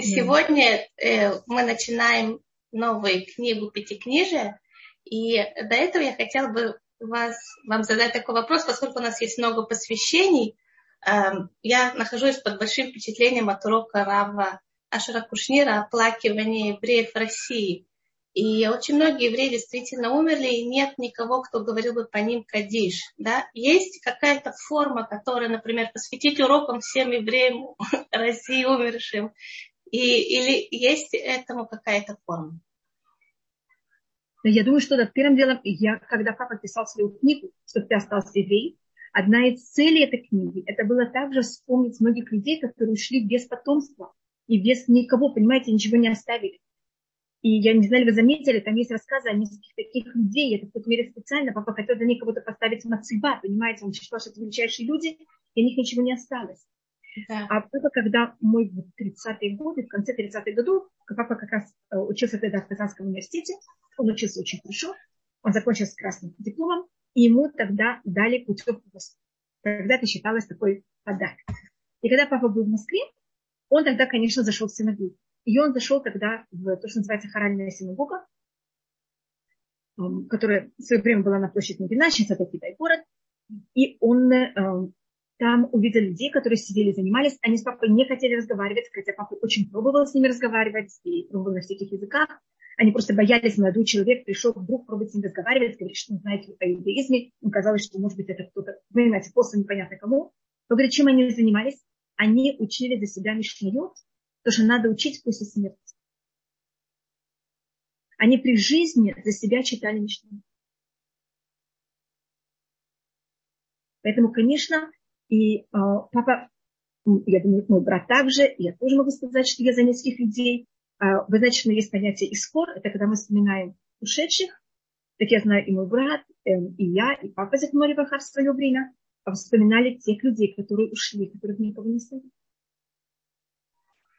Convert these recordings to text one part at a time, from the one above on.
Сегодня э, мы начинаем новую книгу Пятикнижия. И до этого я хотела бы вас, вам задать такой вопрос, поскольку у нас есть много посвящений. Э, я нахожусь под большим впечатлением от урока Рава Ашера Кушнира «Оплакивание евреев России». И очень многие евреи действительно умерли, и нет никого, кто говорил бы по ним кадиш. Да? Есть какая-то форма, которая, например, посвятить урокам всем евреям России умершим, и, или есть этому какая-то форма? Я думаю, что да, первым делом, я, когда папа писал свою книгу, чтобы ты остался еврей, одна из целей этой книги, это было также вспомнить многих людей, которые ушли без потомства и без никого, понимаете, ничего не оставили. И я не знаю, вы заметили, там есть рассказы о нескольких таких людей. Это в какой-то мере специально. Папа хотел за них кого-то поставить на цыба, понимаете? Он считал, что это величайшие люди, и у них ничего не осталось. Да. А папа, когда мой в 30-е годы, в конце 30-х годов, папа как раз э, учился тогда в Казанском университете, он учился очень хорошо, он закончил с красным дипломом, и ему тогда дали путевку в Москву. Тогда это считалось такой подарок. И когда папа был в Москве, он тогда, конечно, зашел в синагогу. И он зашел тогда в то, что называется хоральная синагога, которая в свое время была на площади Мегина, сейчас это Китай город. И он э, там увидел людей, которые сидели, занимались. Они с папой не хотели разговаривать, хотя папа очень пробовал с ними разговаривать и пробовал на всяких языках. Они просто боялись, молодой человек пришел вдруг пробовать с ним разговаривать, говорит, что он знает о иудаизме. Им казалось, что, может быть, это кто-то, вы понимаете, после непонятно кому. Но, говорит, чем они занимались? Они учили за себя Мишнайот, то, что надо учить после смерти. Они при жизни за себя читали Мишнайот. Поэтому, конечно, и э, папа, я думаю, мой брат также, я тоже могу сказать, что я за нескольких людей. Э, вы знаете, что есть понятие искор, это когда мы вспоминаем ушедших, так я знаю, и мой брат, э, и я, и папа Зихмори Бахар в свое время вспоминали тех людей, которые ушли, которых никого не стали.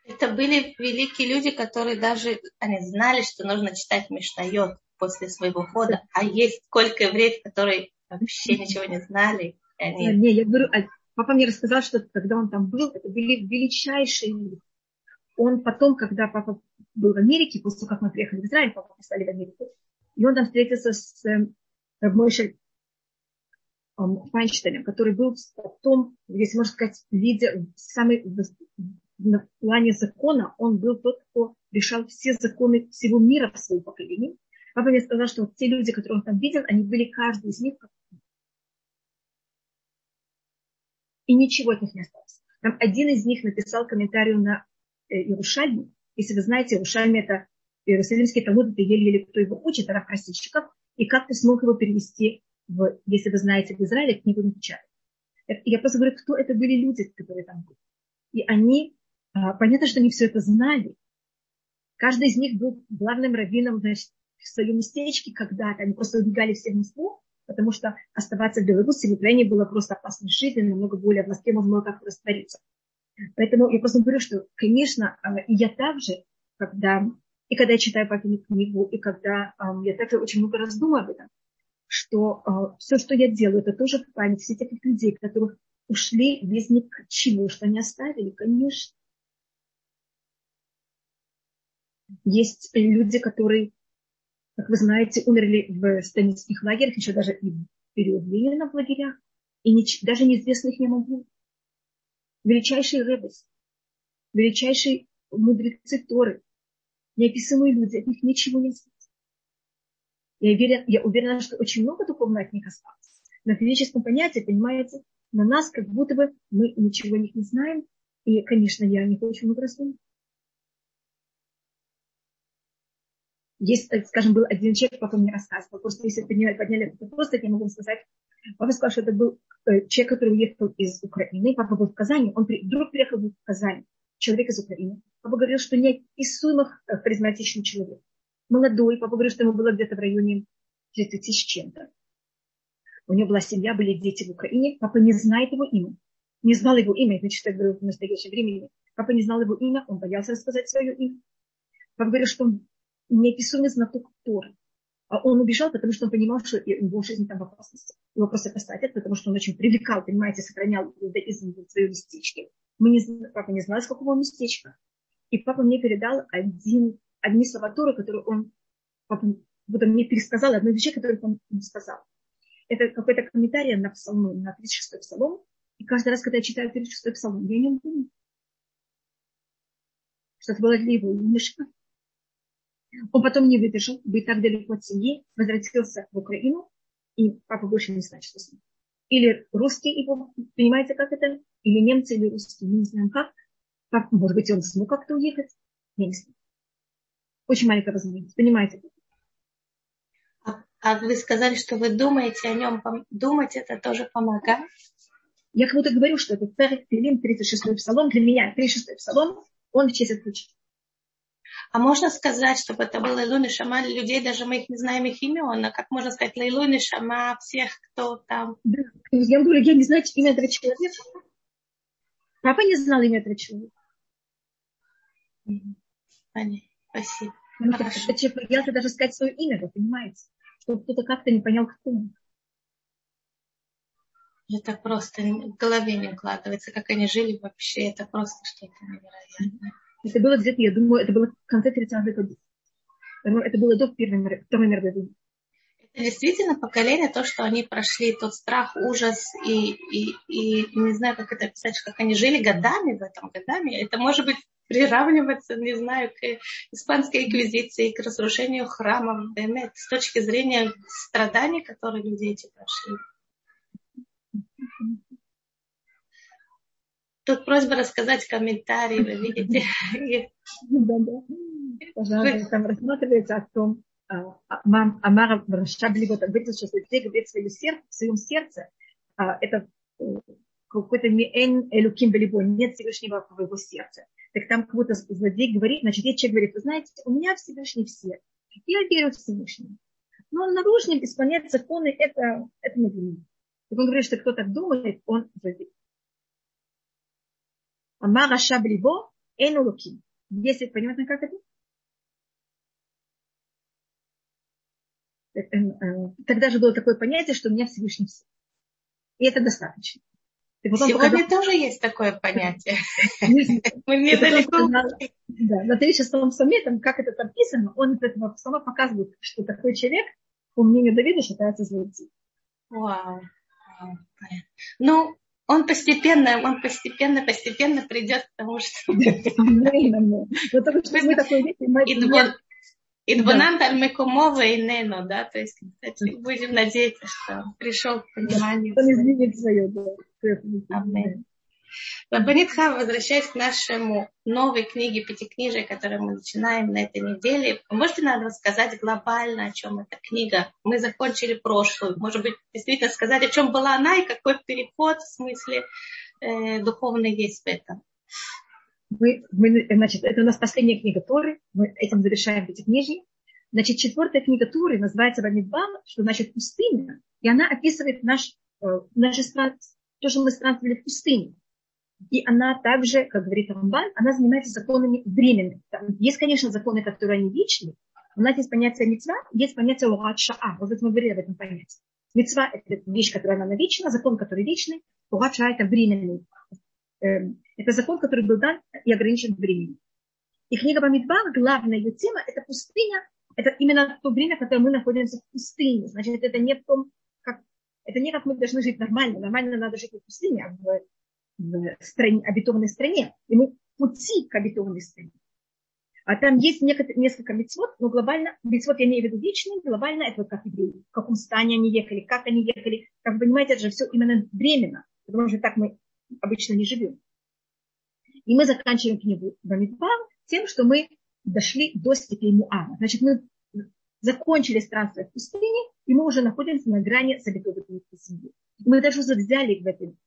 Это были великие люди, которые даже они знали, что нужно читать Мишнайот после своего хода. А есть сколько евреев, которые вообще ничего не знали. Они... Не, я говорю, Папа мне рассказал, что когда он там был, это были величайшие люди. Он потом, когда папа был в Америке, после того, как мы приехали в Израиль, папа писали в Америку, и он там встретился с э, Мойшей Файнштейном, который был потом, если можно сказать, лидер, самый на плане закона, он был тот, кто решал все законы всего мира в своем поколении. Папа мне сказал, что вот те люди, которые он там видел, они были каждый из них и ничего от них не осталось. Там один из них написал комментарий на э, Иерушальме. Если вы знаете, Иерушальме это Иерусалимский Талмуд, это еле-еле кто его учит, Раф Красильщиков, и как ты смог его перевести, в, если вы знаете, в Израиле книгу не печатают. Я просто говорю, кто это были люди, которые там были. И они, а, понятно, что они все это знали. Каждый из них был главным раввином значит, в своем местечке когда-то. Они просто убегали все в Москву, потому что оставаться в Беларуси в Украине было просто опасно жить, и намного более в Москве можно было как раствориться. Поэтому я просто говорю, что, конечно, а, я также, когда, и когда я читаю папину книгу, и когда я также очень много раздумываю об этом, что а, все, что я делаю, это тоже память всех этих людей, которых ушли без ничего, что они оставили, конечно. Есть люди, которые как вы знаете, умерли в сталинских лагерях, еще даже и в период Ленина в лагерях, и не, даже неизвестных не могу. Величайший Ребес, величайшие мудрецы Торы, неописанные люди, от них ничего не осталось. Я уверена, я уверена, что очень много духовно от них осталось. На физическом понятии, понимаете, на нас как будто бы мы ничего о них не знаем. И, конечно, я не очень много раздумываю. Есть, скажем, был один человек, папа мне рассказывал, просто если подняли, подняли этот вопрос, я могу сказать. Папа сказал, что это был э, человек, который уехал из Украины. Папа был в Казани, он вдруг приехал в Казань, человек из Украины. Папа говорил, что неописуемо э, харизматичный человек. Молодой, папа говорил, что ему было где-то в районе 30 с чем-то. У него была семья, были дети в Украине. Папа не знает его имя. Не знал его имя, значит, я говорю в настоящее время. Папа не знал его имя, он боялся рассказать свое имя. Папа говорил, что он неописуемый знаток Торы. А он убежал, потому что он понимал, что его жизнь там в опасности. Его просто посадят, потому что он очень привлекал, понимаете, сохранял иудаизм в своем местечке. Мы не, папа не знал, с какого местечка. И папа мне передал один, одни слова Торы, которые он, папа, вот он мне пересказал, одну вещь, которую он не сказал. Это какой-то комментарий на псалмы, на 36-й псалом. И каждый раз, когда я читаю 36-й псалом, я не думаю, что это было для его юношества. Он потом не выдержал, быть так далеко от семьи, возвратился в Украину, и папа больше не знает, что с ним. Или русский его, понимаете, как это? Или немцы, или русские, мы не знаем как. как может быть, он смог как-то уехать? Я не знаю. Очень маленькая возможность, понимаете? А, а вы сказали, что вы думаете о нем. Думать это тоже помогает? Я как будто говорю, что это Перек Пилим, 36-й псалом. Для меня 36-й псалом, он в честь отключит. А можно сказать, чтобы это был Лейлун и Шама людей, даже мы их не знаем их имен, а как можно сказать Лейлун и Шама всех, кто там? Да. Я говорю, я не знаю имя этого человека. Папа не знал имя этого человека. Понятно. Спасибо. Хорошо. Человек боялся даже сказать свое имя, вы понимаете? Чтобы кто-то как-то не понял, кто он. Это просто в голове не укладывается, как они жили вообще. Это просто что-то невероятное. Это было где-то, я думаю, это было в конце 30-х годов. Это было до Первой, Второй мировой войны. Это действительно поколение, то, что они прошли, тот страх, ужас, и, и, и не знаю, как это описать, как они жили годами в этом, годами. Это может быть приравниваться, не знаю, к испанской инквизиции, к разрушению храмов, с точки зрения страданий, которые люди эти прошли. Тут просьба рассказать комментарии, вы видите. Да, да. Пожалуйста, там рассматривается о том, а, а, Амара Шаблигот говорится, что если говорит в своем сердце, это э, какой-то миэн элюким белибо, нет Всевышнего в его сердце. Так там как будто злодей говорит, значит, если человек говорит, вы знаете, у меня Всевышний все. Я верю в Всевышнего. Но наружным исполнять законы, это, это не меня. Так он говорит, что кто так думает, он злодей. Амара Шаблибо Эну Луким. Если понятно, как это? Э, э, тогда же было такое понятие, что у меня Всевышний все. И это достаточно. Сегодня показал... тоже есть такое понятие. Мы недалеко. Да, на 36-м псалме, там, как это написано, он из этого псалма показывает, что такой человек, по мнению Давида, считается злодеем. Вау. Ну, он постепенно, он постепенно, постепенно придет к тому, что... Идбонан Тальмекумова и Нено, да, то есть, кстати, будем надеяться, что пришел к пониманию. Он изменит свое, да. Аминь. Рабанитха, возвращаясь к нашему новой книге Пятикнижия, которую мы начинаем на этой неделе, можете нам рассказать глобально, о чем эта книга? Мы закончили прошлую. Может быть, действительно сказать, о чем была она и какой переход в смысле э, духовный есть в этом? Мы, мы, значит, это у нас последняя книга Торы. Мы этим завершаем Пятикнижие. Значит, четвертая книга Торы называется Бамидбам, что значит пустыня. И она описывает наш, э, наши странствия, то, что мы странствовали в пустыне. И она также, как говорит Рамбан, она занимается законами временными. Есть, конечно, законы, которые они вечны. У нас есть понятие мецва, есть понятие урат шаа. Вот мы говорили об этом понятии. Мецва – это вещь, которая она вечна, закон, который вечный. Урат шаа – это временный. Эм, это закон, который был дан и ограничен временем. И книга Бамидбар, главная ее тема – это пустыня. Это именно то время, когда мы находимся в пустыне. Значит, это не в том, как это не как мы должны жить нормально. Нормально надо жить в пустыне, а в в стране, обетованной стране, и мы пути к обетованной стране. А там есть несколько мецвод, но глобально, мецвод я имею в виду вечные, глобально это вот как евреи, в каком стане они ехали, как они ехали. Как вы понимаете, это же все именно временно, потому что так мы обычно не живем. И мы заканчиваем книгу Бамидбар тем, что мы дошли до степи Муава. Значит, мы закончили странствие в пустыне, и мы уже находимся на грани с обетованной земли. Мы даже уже взяли в этом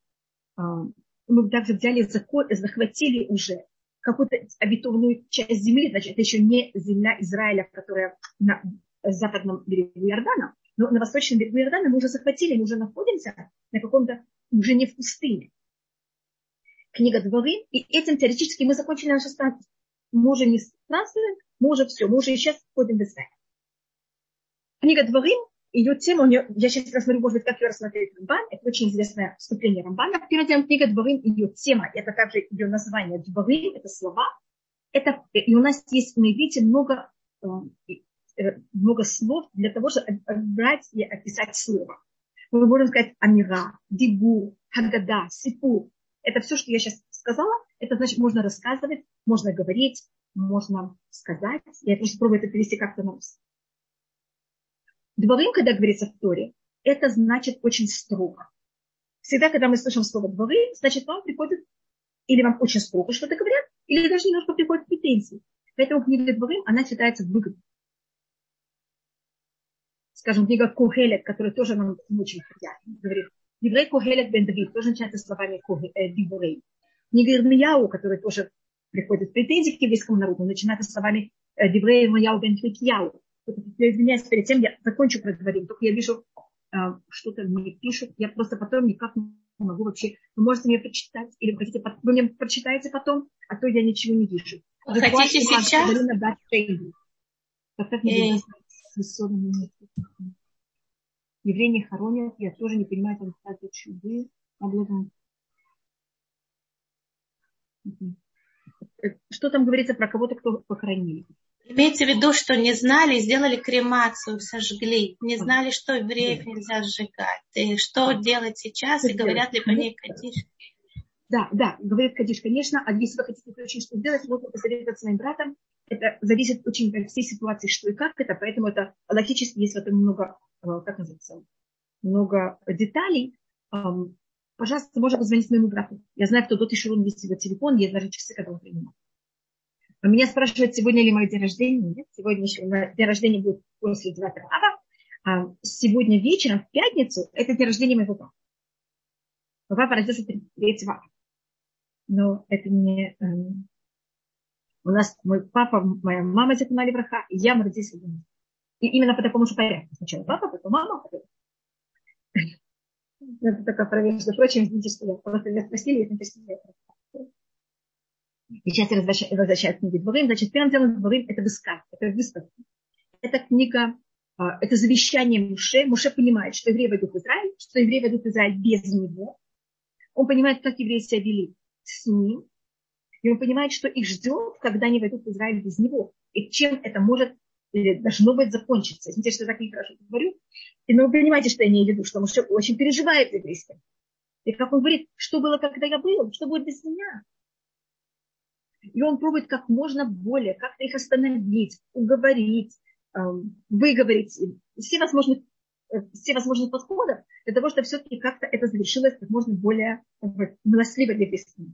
мы также взяли, захватили уже какую-то обетованную часть земли, значит, это еще не земля Израиля, которая на западном берегу Иордана, но на восточном берегу Иордана мы уже захватили, мы уже находимся на каком-то, уже не в пустыне. Книга Дворы, и этим теоретически мы закончили наше странствие. Мы уже не странствуем, мы уже все, мы уже сейчас входим в Израиль. Книга Дворы ее тема, у нее, я сейчас рассмотрю, может быть, как ее рассмотреть Рамбан, это очень известное вступление Рамбана. Первым делом книга Дворим, ее тема, это также ее название Дворим, это слова, Это, и у нас есть, мы видите, много, э, э, много слов для того, чтобы брать и описать слово. Мы можем сказать амира, дибу, хагада, сипу. Это все, что я сейчас сказала, это значит, можно рассказывать, можно говорить, можно сказать. Я просто пробую это перевести как-то на русский. Дворим, когда говорится в Торе, это значит очень строго. Всегда, когда мы слышим слово дворим, значит, вам приходит, или вам очень строго что-то говорят, или даже немножко приходят претензии. Поэтому книга дворим, она считается выгодной. Скажем, книга Кухелет, которая тоже нам очень приятна, говорит, Диврей Кухелет бен Давид, тоже начинается словами э, Диврей. Книга Ирмияу, которая тоже приходит претензии к еврейскому народу, начинается словами э, Диврей Ирмияу бен Хикияу я извиняюсь, перед тем я закончу проговорить, только я вижу, а, что-то мне пишут, я просто потом никак не могу вообще, вы можете мне прочитать, или вы хотите, вы мне прочитаете потом, а то я ничего не вижу. Вы хотите сейчас? Евреи не хоронят, я тоже не понимаю, там сказать чуды, Что там говорится про кого-то, кто похоронили? Имеется в виду, что не знали, сделали кремацию, сожгли. Не знали, что евреев нельзя сжигать. И что делать сейчас, и говорят ли по ней Кадиш? Да, да, говорит Кадиш, конечно. А если вы хотите очень что сделать, можно посоветоваться с моим братом. Это зависит очень от всей ситуации, что и как это. Поэтому это логически, есть в этом много, э, как называется, много деталей. Пожалуйста, можно позвонить моему брату. Я знаю, кто до Тишурун есть его телефон, есть даже часы, когда он принимает. А меня спрашивают, сегодня ли мой день рождения. Нет, сегодня еще день рождения будет после 9 ава. А сегодня вечером, в пятницу, это день рождения моего папы. Папа родился 3 ава. Но это не... Эм, у нас мой папа, моя мама Зетунали Браха, и я мы родились И именно по такому же порядку. Сначала папа, потом мама. Это такая проверка. Прочим, извините, что я просто меня спросили, я не и сейчас я возвращаюсь к книге Дворим. Значит, первым делом Дворим – это высказ, это выставка. Это книга, а, это завещание Муше. Муше понимает, что евреи войдут в Израиль, что евреи войдут в Израиль без него. Он понимает, как евреи себя вели с ним. И он понимает, что их ждет, когда они войдут в Израиль без него. И чем это может или должно быть закончиться. Извините, что я так нехорошо говорю. И, но вы понимаете, что я имею в виду, что Муше очень переживает еврейским. И как он говорит, что было, когда я был, что будет без меня. И он пробует как можно более, как-то их остановить, уговорить, эм, выговорить все возможные, э, все возможные подходы для того, чтобы все-таки как-то это завершилось как можно более милостливо для близких.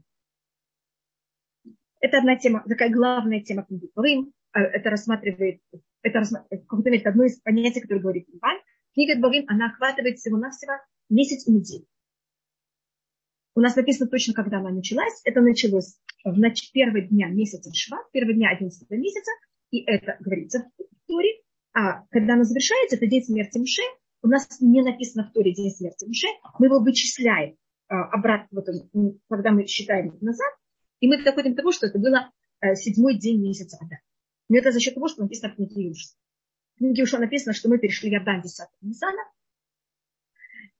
Это одна тема, такая главная тема книги Дворим. А, это рассматривает, это рассматривает, как одно из понятий, которое говорит Иван. Книга Дворим, она охватывает всего-навсего месяц и неделю. У нас написано точно, когда она началась. Это началось в нач... первого дня месяца Шват, первого дня 11 месяца, и это говорится в Торе. А когда она завершается, это день смерти Муше. У нас не написано в Торе день смерти Муше. Мы его вычисляем а, обратно, вот, когда мы считаем назад, и мы доходим до того, что это было а, седьмой день месяца Ада. Но это за счет того, что написано в книге Юша. В книге Юша написано, что мы перешли Ярдан 10 Нисана,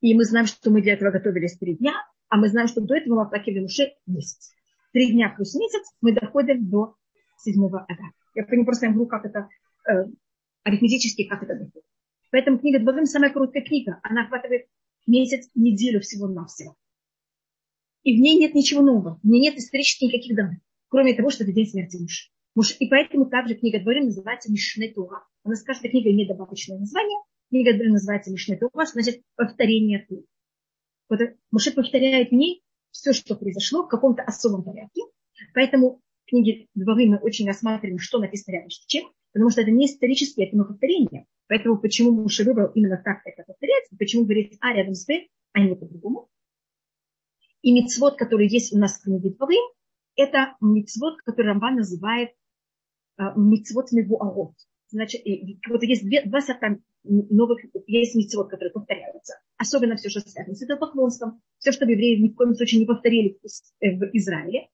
и мы знаем, что мы для этого готовились три дня, а мы знаем, что до этого оплакивали Муше месяц. Три дня плюс месяц мы доходим до седьмого ада. Я понимаю, просто говорю, как это э, арифметически, как это доходит. Поэтому книга Дворим самая короткая книга. Она охватывает месяц, неделю всего-навсего. И в ней нет ничего нового. В ней нет исторических никаких данных. Кроме того, что это день смерти мужа. И поэтому также книга Дворим называется Мишне Тура. У нас каждая книга имеет добавочное название. Книга Дворим называется Мишне Тура, значит повторение Тура. Муше повторяет в ней все, что произошло в каком-то особом порядке. Поэтому в книге Дворы мы очень рассматриваем, что написано рядом с чем, потому что это не исторические, это повторение. Поэтому почему Муше выбрал именно так это повторять, почему говорит А рядом с Б, а не по-другому. И мицвод, который есть у нас в книге Дворы, это мицвод, который Рамбан называет а, мицвод мивуарот. Значит, вот есть две, два сорта новых, есть митцвот, которые повторяются. Особенно все, что связано с идолопоклонством, все, что евреи ни в коем случае не повторили в Израиле.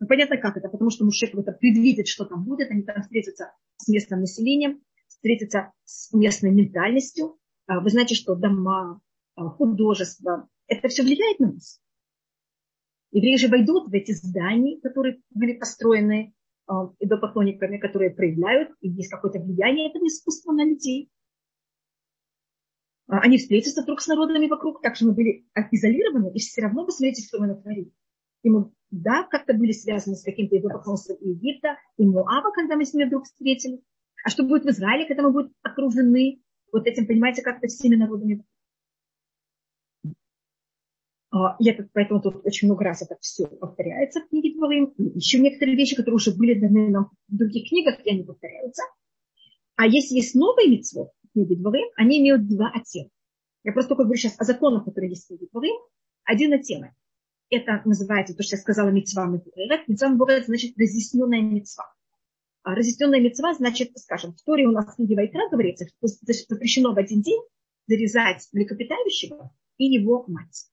Ну, понятно, как это, потому что Мушек это предвидит, что там будет, они там встретятся с местным населением, встретятся с местной ментальностью. А, вы знаете, что дома, а, художество, это все влияет на нас. Евреи же войдут в эти здания, которые были построены идолопоклонниками, которые проявляют, и есть какое-то влияние этого искусства на людей. Они встретятся друг с народами вокруг, так что мы были изолированы, и все равно посмотрите, что мы натворили. И мы, да, как-то были связаны с каким-то идолопоклонством Египта, и Муава, когда мы с ними вдруг встретили. А что будет в Израиле, когда мы будем окружены вот этим, понимаете, как-то всеми народами а, и это, поэтому тут очень много раз это все повторяется в книге Дворим. Еще некоторые вещи, которые уже были даны нам в других книгах, и они повторяются. А если есть новые митцвот в книге Дворим, они имеют два оттенка. Я просто только говорю сейчас о законах, которые есть в книге Дворим. Один оттенок. Это называется, то, что я сказала, митцва Мебурет. Митцва Мебурет значит разъясненная митцва. А разъясненная митцва значит, скажем, в Торе у нас в книге Вайкра говорится, что запрещено в один день зарезать млекопитающего и его мать.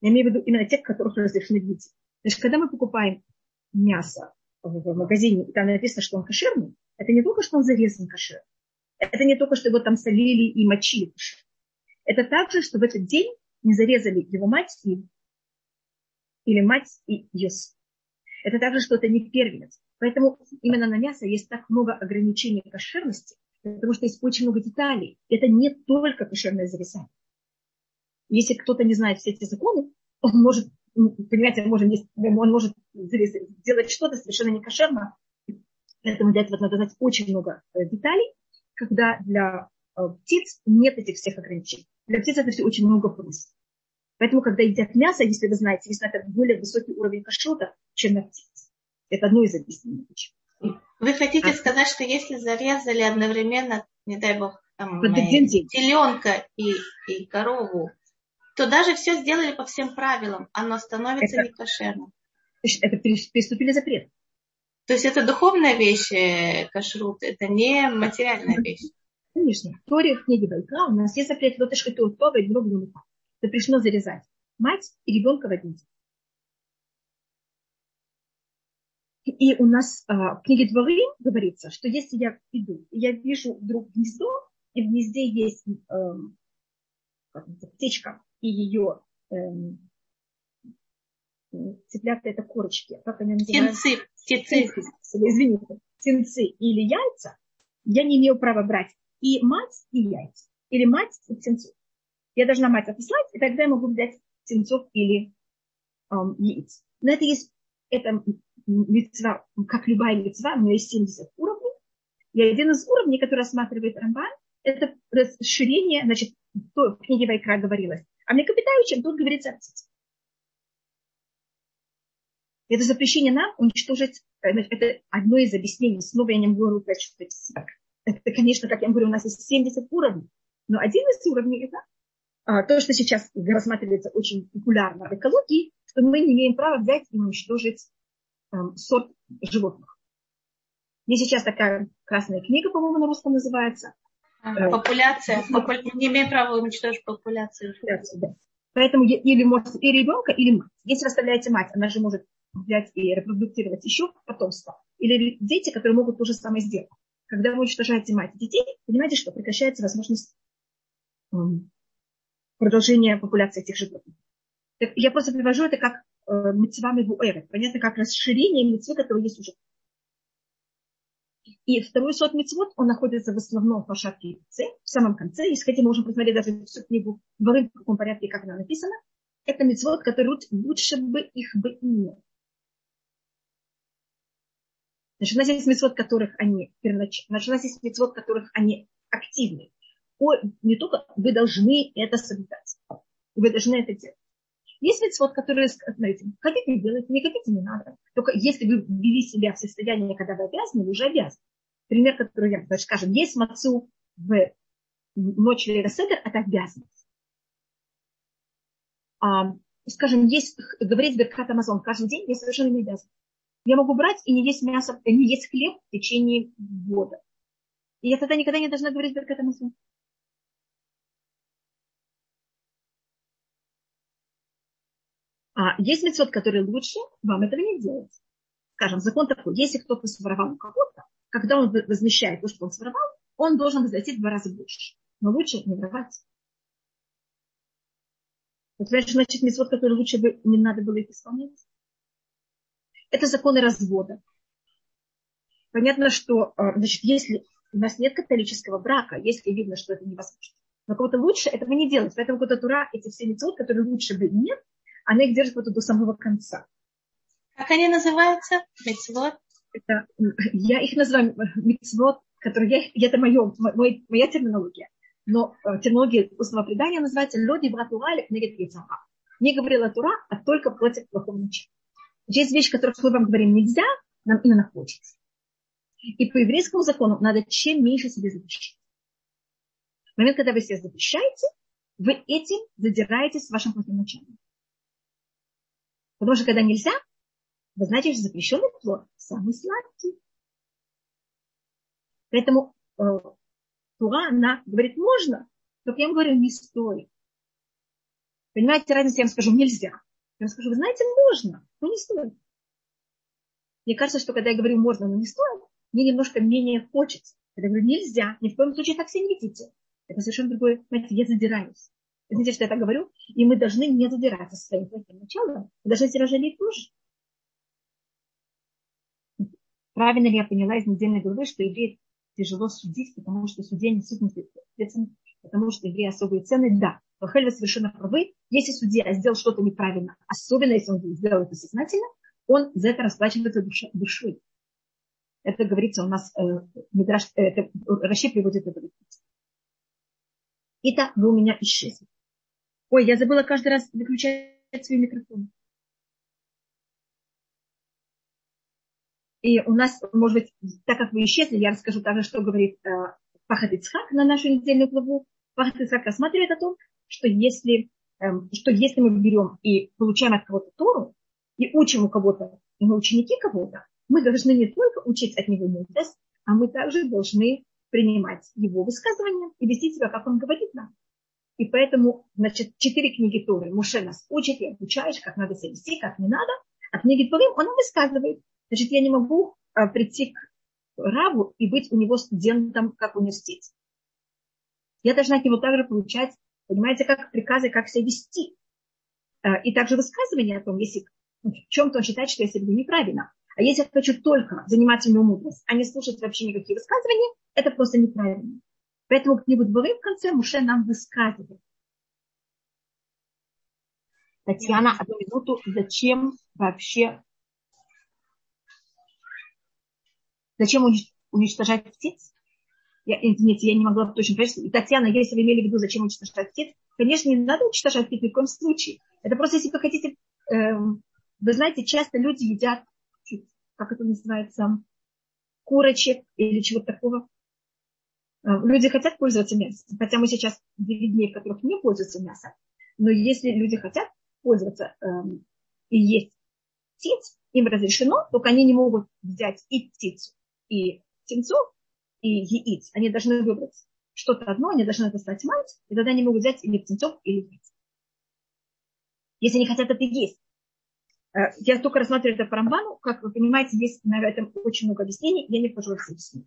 Я имею в виду именно тех, которых разрешены видеть. Значит, когда мы покупаем мясо в магазине, и там написано, что он кошерный, это не только, что он зарезан кошер. Это не только, что его там солили и мочили. Это также, что в этот день не зарезали его мать и, или мать и ее Это также, что это не первенец. Поэтому именно на мясо есть так много ограничений кошерности, потому что есть очень много деталей. Это не только кошерное зарезание. Если кто-то не знает все эти законы, он может, понимаете, он может, он может сделать что-то совершенно некошерно. Поэтому для этого надо знать очень много э, деталей, когда для э, птиц нет этих всех ограничений. Для птиц это все очень много плюс. Поэтому, когда едят мясо, если вы знаете, если это более высокий уровень кашрута, чем на птиц. Это одно из объяснений. Вы хотите а, сказать, что если зарезали одновременно, не дай бог, там, теленка и, и корову, то даже все сделали по всем правилам, оно становится это, некошерным. Это переступили запрет. То есть это духовная вещь, э, кашрут, это не материальная вещь. Конечно. В Торе, в книге Байка у нас есть запрет что то то и друг друга. Запрещено зарезать мать и ребенка в один день. И у нас а, в книге Дворы говорится, что если я иду, я вижу вдруг гнездо, и в гнезде есть э, птичка, и ее эм, цыплята это корочки, как они называются? Птенцы. Извините, птенцы или яйца, я не имею права брать и мать, и яйца. Или мать и птенцов. Я должна мать отослать, и тогда я могу взять птенцов или эм, яиц. Но это есть, это мецва, как любая мецва, у нее есть 70 уровней. И один из уровней, который рассматривает Рамбан, это расширение, значит, в книге Вайкра говорилось, а млекопитающим тут говорится о птице. Это запрещение нам уничтожить, э, это одно из объяснений. Снова я не могу сказать, что это конечно, как я говорю, у нас есть 70 уровней. Но один из уровней это а, то, что сейчас рассматривается очень популярно в экологии, что мы не имеем права взять и уничтожить um, сорт животных. Есть сейчас такая красная книга, по-моему, на русском называется. Ага, популяция. Попу... Не имеем права уничтожить популяцию. да. Поэтому или может и ребенка, или мать. Если вы оставляете мать, она же может взять и репродуктировать еще потомство. Или дети, которые могут то же самое сделать. Когда вы уничтожаете мать детей, понимаете, что прекращается возможность продолжения популяции этих животных. Так я просто привожу это как э, мецвами буэры. Понятно, как расширение мецвы, которые есть уже и второй сот мецвод, он находится в основном в Пашатке в самом конце. Если хотите, мы можем посмотреть даже всю книгу в каком порядке, как она написана. Это мецвод, который лучше бы их бы иметь. Значит, у нас есть мецвод, которых они первоначально, значит, у нас есть мецвод, которых они активны. О, не только вы должны это соблюдать. Вы должны это делать. Есть мецвод, которые, знаете, хотите делать, не хотите, не надо. Только если вы ввели себя в состояние, когда вы обязаны, вы уже обязаны. Пример, который я, значит, скажем, есть мацу в ночь Лейра Седер, это обязанность. А, скажем, есть, говорить Беркат Амазон каждый день, я совершенно не обязан. Я могу брать и не есть мясо, не есть хлеб в течение года. И я тогда никогда не должна говорить Беркат Амазон. А есть мецвод, который лучше вам этого не делать. Скажем, закон такой, если кто-то своровал у кого-то, когда он возмещает то, что он своровал, он должен возвратить в два раза больше. Но лучше не воровать. Вот значит, мецвод, который лучше бы не надо было их исполнять. Это законы развода. понятно, что, э, значит, если у нас нет католического брака, если видно, что это невозможно. Но кого-то лучше этого не делать. Поэтому какой-то тура, эти все мецвод, которые лучше бы нет, она их держит вот до самого конца. Как они называются? Мецвод? Это, я их называю мецвод, который я, это мое, мой, моя терминология. Но э, терминология устного предания называется «Люди братура или книга Не говорила Тура, а только против плохого начала. Есть вещь, которую мы вам говорим нельзя, нам именно хочется. И по еврейскому закону надо чем меньше себе запрещать. В момент, когда вы себе запрещаете, вы этим задираетесь с вашим плохим началом. Потому что когда нельзя, вы знаете, что запрещенный плод самый сладкий. Поэтому э, Тура, она говорит, можно, только я вам говорю, не стоит. Понимаете разницу? Я вам скажу, нельзя. Я вам скажу, вы знаете, можно, но не стоит. Мне кажется, что когда я говорю можно, но не стоит, мне немножко менее хочется. Когда я говорю нельзя, ни в коем случае так себя не ведите. Это совершенно другое, понимаете, я задираюсь. Знаете, что я так говорю? И мы должны не задираться своим плохим началом. Мы должны себя жалеть тоже. Правильно ли я поняла из недельной главы, что евреи тяжело судить, потому что судья несут ответственность, потому что евреи особые цены? Да. Рахель, совершенно правы. Если судья сделал что-то неправильно, особенно если он сделал это сознательно, он за это расплачивается душой. Это говорится у нас, э, Мидраш, э, это, Раши приводит это Итак, вы у меня исчезли. Ой, я забыла каждый раз выключать свой микрофон. И у нас, может быть, так как вы исчезли, я расскажу также, что говорит э, Пахат Ицхак на нашу недельную главу. Пахат Ицхак рассматривает о том, что если, э, что если мы берем и получаем от кого-то Тору, и учим у кого-то, и мы ученики кого-то, мы должны не только учить от него мудрость, а мы также должны принимать его высказывания и вести себя, как он говорит нам. И поэтому, значит, четыре книги Торы Муше нас учит и обучаешь, как надо себя вести, как не надо. А книги Торы он нам высказывает. Значит, я не могу а, прийти к Раву и быть у него студентом, как в университете. Я должна от него также получать, понимаете, как приказы, как себя вести. А, и также высказывания о том, если в чем-то он считает, что я себя веду неправильно. А если я хочу только заниматься ему мудрость, а не слушать вообще никакие высказывания, это просто неправильно. Поэтому Дворы в конце Муше нам высказывает. Татьяна, одну минуту, зачем вообще, зачем уничтожать птиц? Я, извините, я не могла точно понять. И Татьяна, если вы имели в виду, зачем уничтожать птиц, конечно, не надо уничтожать птиц ни в коем случае. Это просто, если вы хотите, э, вы знаете, часто люди едят как это называется, курочек или чего-то такого. Э, люди хотят пользоваться мясом, хотя мы сейчас в дней, в которых не пользуются мясом. Но если люди хотят пользоваться эм, и есть птиц, им разрешено, только они не могут взять и птицу, и птенцов, и яиц. Они должны выбрать что-то одно, они должны достать мать, и тогда они могут взять или птенцов, или яиц. Если они хотят это есть. Э, я только рассматриваю это по Рамбану. Как вы понимаете, есть на этом очень много объяснений. Я не вхожу в объяснения.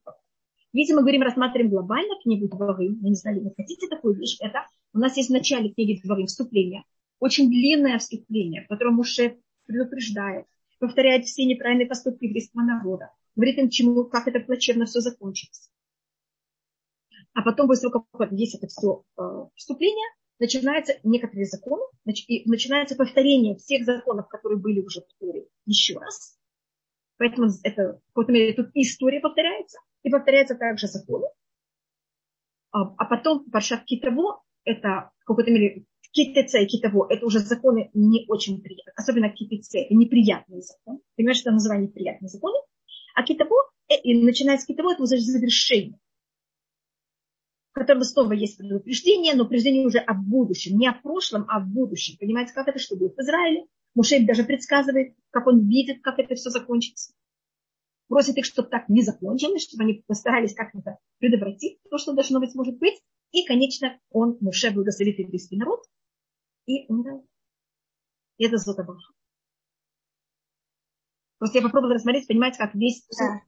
Если мы говорим, рассматриваем глобально книгу Дворым, я не знаю, вы хотите такую вещь, это у нас есть в начале книги Дворым вступление, очень длинное вступление, в котором Муше предупреждает, повторяет все неправильные поступки еврейского народа, говорит им, чему, как это плачевно все закончится. А потом, после того, как есть это все э, вступление, начинаются некоторые законы, и начинается повторение всех законов, которые были уже в Торе, еще раз. Поэтому это, в какой-то мере, тут история повторяется, и повторяются также законы. А, а потом Паршат Китаво, это в какой-то мере Китеце и Китаво, это уже законы не очень приятные, особенно Китеце, это неприятные законы. Понимаешь, что название неприятные законы. А Китаво, э, и начиная с Китаво, это уже завершение котором снова есть предупреждение, но предупреждение уже о будущем, не о прошлом, а о будущем. Понимаете, как это, что будет в Израиле? Мушель даже предсказывает, как он видит, как это все закончится. Просит их, чтобы так не закончилось, чтобы они постарались как-то предотвратить то, что должно быть, может быть. И, конечно, он, Муше, благословит еврейский народ и умирает. И это золото Баха. Просто я попробовала рассмотреть, понимаете, как весь, да,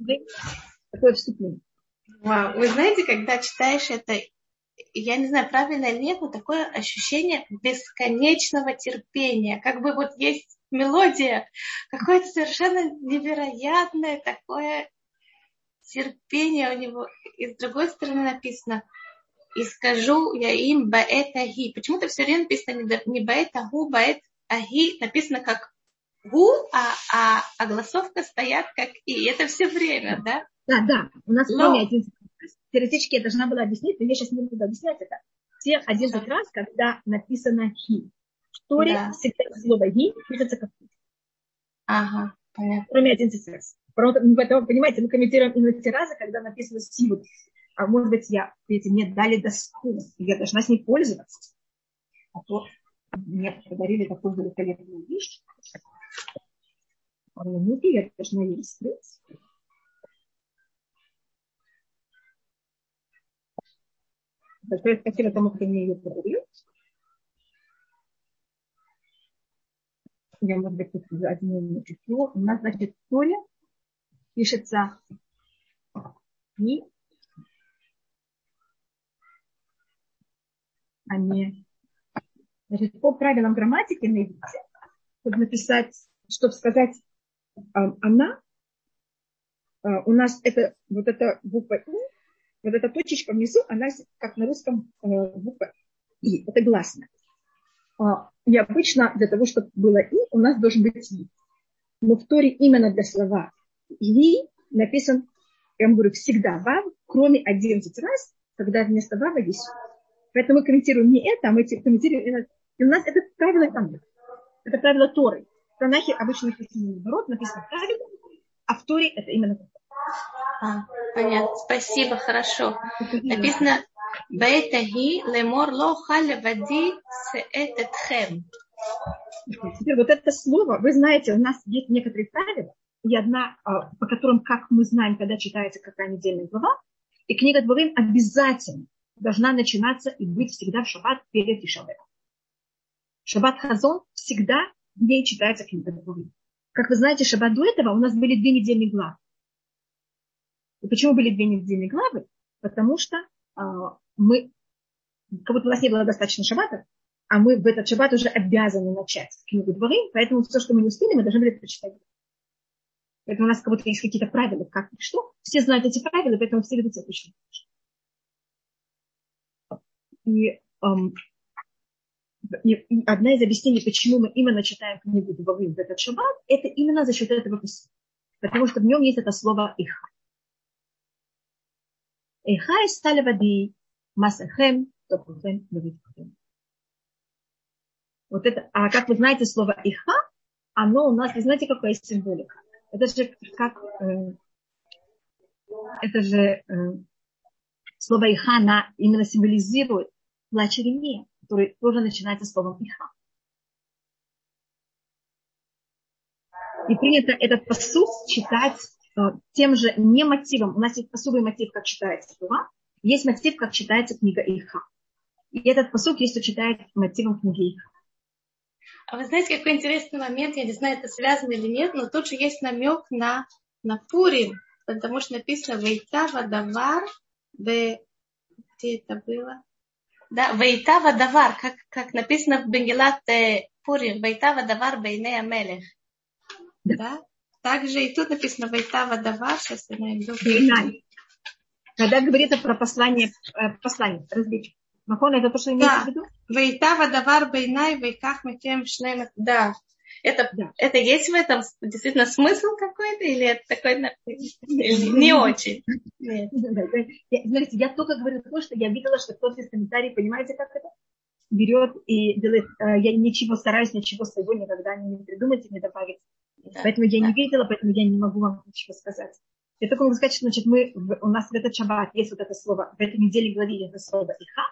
весь такое вступление. Вы знаете, когда читаешь это, я не знаю, правильно или нет, но такое ощущение бесконечного терпения. Как бы вот есть мелодия, какое-то совершенно невероятное такое терпение у него. И с другой стороны написано, и скажу я им баэт ахи. Почему-то все время написано не баэт аху, баэт ахи, написано как гу, а, а, а голосовка стоят как и. Это все время, да? Да, да. У нас Но... один теоретически я должна была объяснить, но я сейчас не буду объяснять это. Все один раз, когда написано хи. В Торе да. всегда слово хи пишется как хи. Ага, понятно. Кроме один раз. Поэтому, понимаете, мы комментируем именно те разы, когда написано силу. А может быть, я, видите, мне дали доску, и я должна с ней пользоваться. А то мне подарили такую великолепную вещь. Минуты, я должна ее скрыть. Большое спасибо тому, кто мне ее подарил. Я, может быть, одну минуту. У нас, значит, история пишется и а не... Значит, по правилам грамматики на иврите, чтобы написать, чтобы сказать она, а, у нас это, вот эта буква И, вот эта точечка внизу, она как на русском э, буква И, это гласно. А, и обычно для того, чтобы было И, у нас должен быть И. Но в Торе именно для слова И написан, я вам говорю, всегда Вав, кроме 11 раз, когда вместо Вава есть Поэтому мы комментируем не это, а мы комментируем именно... И у нас это правило там Это правило Торы. Танахе обычно написано наоборот, написано правильно, а в Торе это именно так. А, понятно. Спасибо, хорошо. Написано Баэтахи лемор ло халевади сеэтетхем. Теперь вот это слово, вы знаете, у нас есть некоторые правила, и одна, а, по которым, как мы знаем, когда читается какая недельная глава, и книга Дворим обязательно должна начинаться и быть всегда в шаббат перед Ишабетом. Шаббат Хазон всегда ней читается книга Дворим. Как вы знаете, шаббат до этого у нас были две недельные главы. И почему были две недельные главы? Потому что а, мы, как будто у нас не было достаточно шаббата, а мы в этот шаббат уже обязаны начать книгу дворы, поэтому все, что мы не успели, мы должны были прочитать. Поэтому у нас как будто есть какие-то правила, как и что. Все знают эти правила, поэтому все ведут себя точно и одна из объяснений, почему мы именно читаем книгу Дубовым в этот шаббат, это именно за счет этого писания. Потому что в нем есть это слово «иха». Иха из стали воды, масахем, топухем, левитхем. Вот это, а как вы знаете, слово «иха», оно у нас, вы знаете, какая символика? Это же как, э, это же э, слово «иха», она именно символизирует плач Иеремия, который тоже начинается словом «иха». И принято этот посуд читать э, тем же не мотивом. У нас есть особый мотив, как читается Тура. Есть мотив, как читается книга Иха. И этот посуд есть, кто читает мотивом книги Иха. А вы знаете, какой интересный момент, я не знаю, это связано или нет, но тут же есть намек на, на Пурим, потому что написано «Вейтава давар бе...» Где это было? Да, «Вейтава давар», как, как написано в Бенгелат Пурим, «Вейтава давар бейне амелех». Да? Также и тут написано «Вейтава давар», сейчас я найду. Когда говорится про послание, э, послание, различие. Махон, это то, что имеется да. в виду? Вейтава давар бейнай, вейках мекем шлем. Да. Это, да. это есть в этом действительно смысл какой-то или это такой не очень? Нет. Смотрите, я только говорю то, что я видела, что кто-то из комментариев, понимаете, как это? берет и делает, э, я ничего стараюсь, ничего своего никогда не придумать и не добавить. Да, поэтому я да. не видела, поэтому я не могу вам ничего сказать. Я только могу сказать, что значит, мы, у нас в этот шаббат есть вот это слово, в этой неделе главе это слово иха,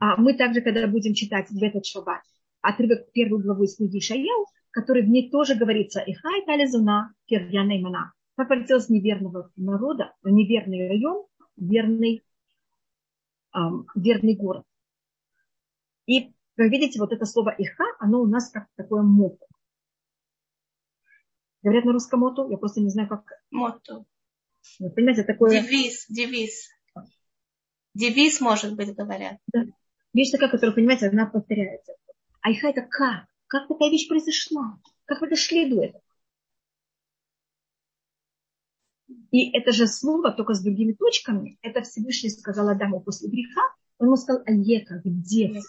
а мы также, когда будем читать в этот шаббат отрывок первую главу из книги Шаял, который в ней тоже говорится «Ихай тализуна кирьяна имана». Как полетелось неверного народа, неверный район, верный, эм, верный город. И вы видите, вот это слово «иха», оно у нас как такое мото. Говорят на русском мото, я просто не знаю, как... Мото. Вы понимаете, такое... Девиз, девиз. Девиз, может быть, говорят. Да вещь такая, которая, понимаете, она повторяется. Айха это как? Как такая вещь произошла? Как вы дошли до этого? И это же слово, только с другими точками, это Всевышний сказал Адаму после греха, он ему сказал, Алека, где ты?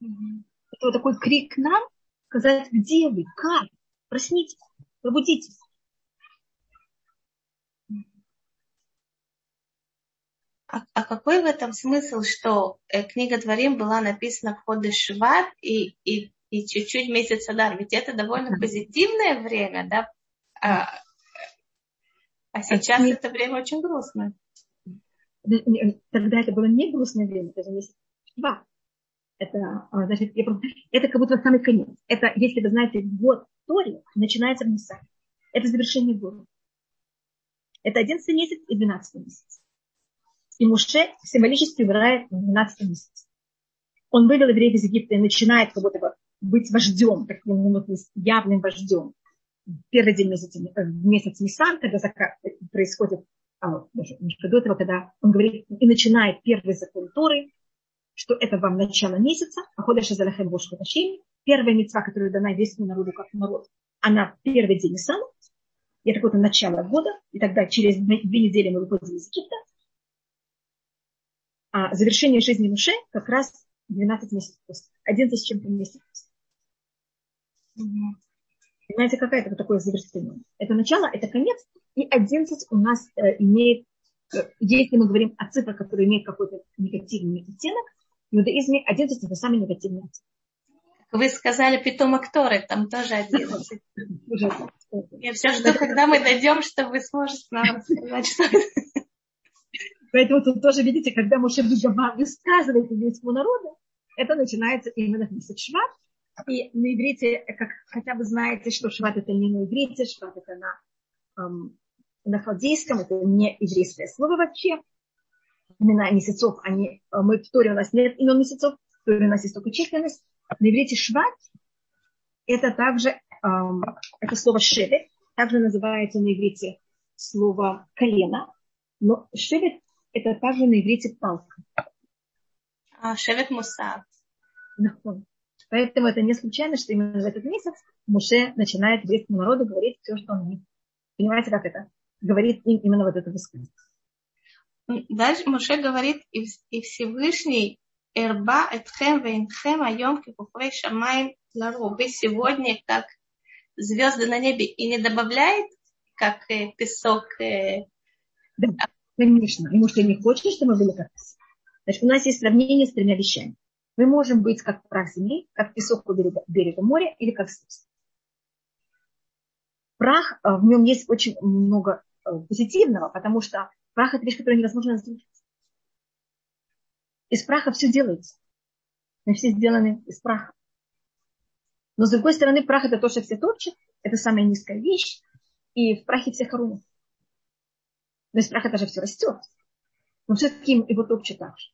Это вот такой крик к нам, сказать, где вы, как? Проснитесь, пробудитесь. А, а какой в этом смысл, что э, книга Творим была написана в ходе Шват и, и, и чуть-чуть месяц Адар? Ведь это довольно позитивное время, да? А, а сейчас а это время очень грустное. Тогда это было не грустное время, это же месяц Шват. Это, а, значит, я, это как будто самый конец. Это, если вы знаете, год Тори начинается в Нисан. Это завершение года. Это 11 месяц и 12 месяц. И Муше символически умирает в 12 месяце. Он вывел евреев из Египта и начинает как будто бы быть вождем, таким явным вождем. Первый день месяца, э, месяц Нисан, когда происходит, а, даже до этого, когда он говорит и начинает первый закон Торы, что это вам начало месяца, а ходишь за лахем бошку Первая мецва, которая дана еврейскому народу как народ, она первый день Нисан, это какое-то начало года, и тогда через две недели мы выходим из Египта, а завершение жизни Муше как раз 12 месяцев после. 11 с чем-то месяцев после. Понимаете, какая это такое завершение? Это начало, это конец, и 11 у нас э, имеет, э, если мы говорим о цифрах, которые имеют какой-то негативный оттенок, в иудаизме 11 это самый негативный оттенок. Вы сказали питомок Торы, там тоже 11. Я все жду, когда мы дойдем, что вы сможете нам сказать, что Поэтому тут тоже, видите, когда Моше высказывает еврейскому народу, это начинается именно в месяц Шват. И на иврите, как, хотя вы знаете, что Шват это не на иврите, Шват это на, эм, на халдейском, это не еврейское слово вообще. Имена месяцев, они, э, мы в Торе у нас нет имен месяцев, в Торе у нас есть только численность. На иврите Шват это также, эм, это слово шевет, также называется на иврите слово колено, но шевет это также на иврите палка. А, шевет мусав. Поэтому это не случайно, что именно в этот месяц Муше начинает еврейскому народу говорить все, что он умеет. Понимаете, как это? Говорит им именно вот это высказывание. Дальше Муше говорит, и Всевышний Эрба Этхем Вейнхем Айом Кипухрей Шамай Лару. Вы сегодня как звезды на небе и не добавляет, как э, песок э, да. Конечно. Потому что не хочет, чтобы мы были как Значит, у нас есть сравнение с тремя вещами. Мы можем быть как прах земли, как песок у берега, берега моря или как слиз. Прах, э, в нем есть очень много э, позитивного, потому что прах это вещь, которую невозможно разрушить. Из праха все делается. Мы все сделаны из праха. Но с другой стороны, прах это то, что все топчет, это самая низкая вещь, и в прахе все хоронят. Из праха даже все растет. Но все-таки его топчет так же.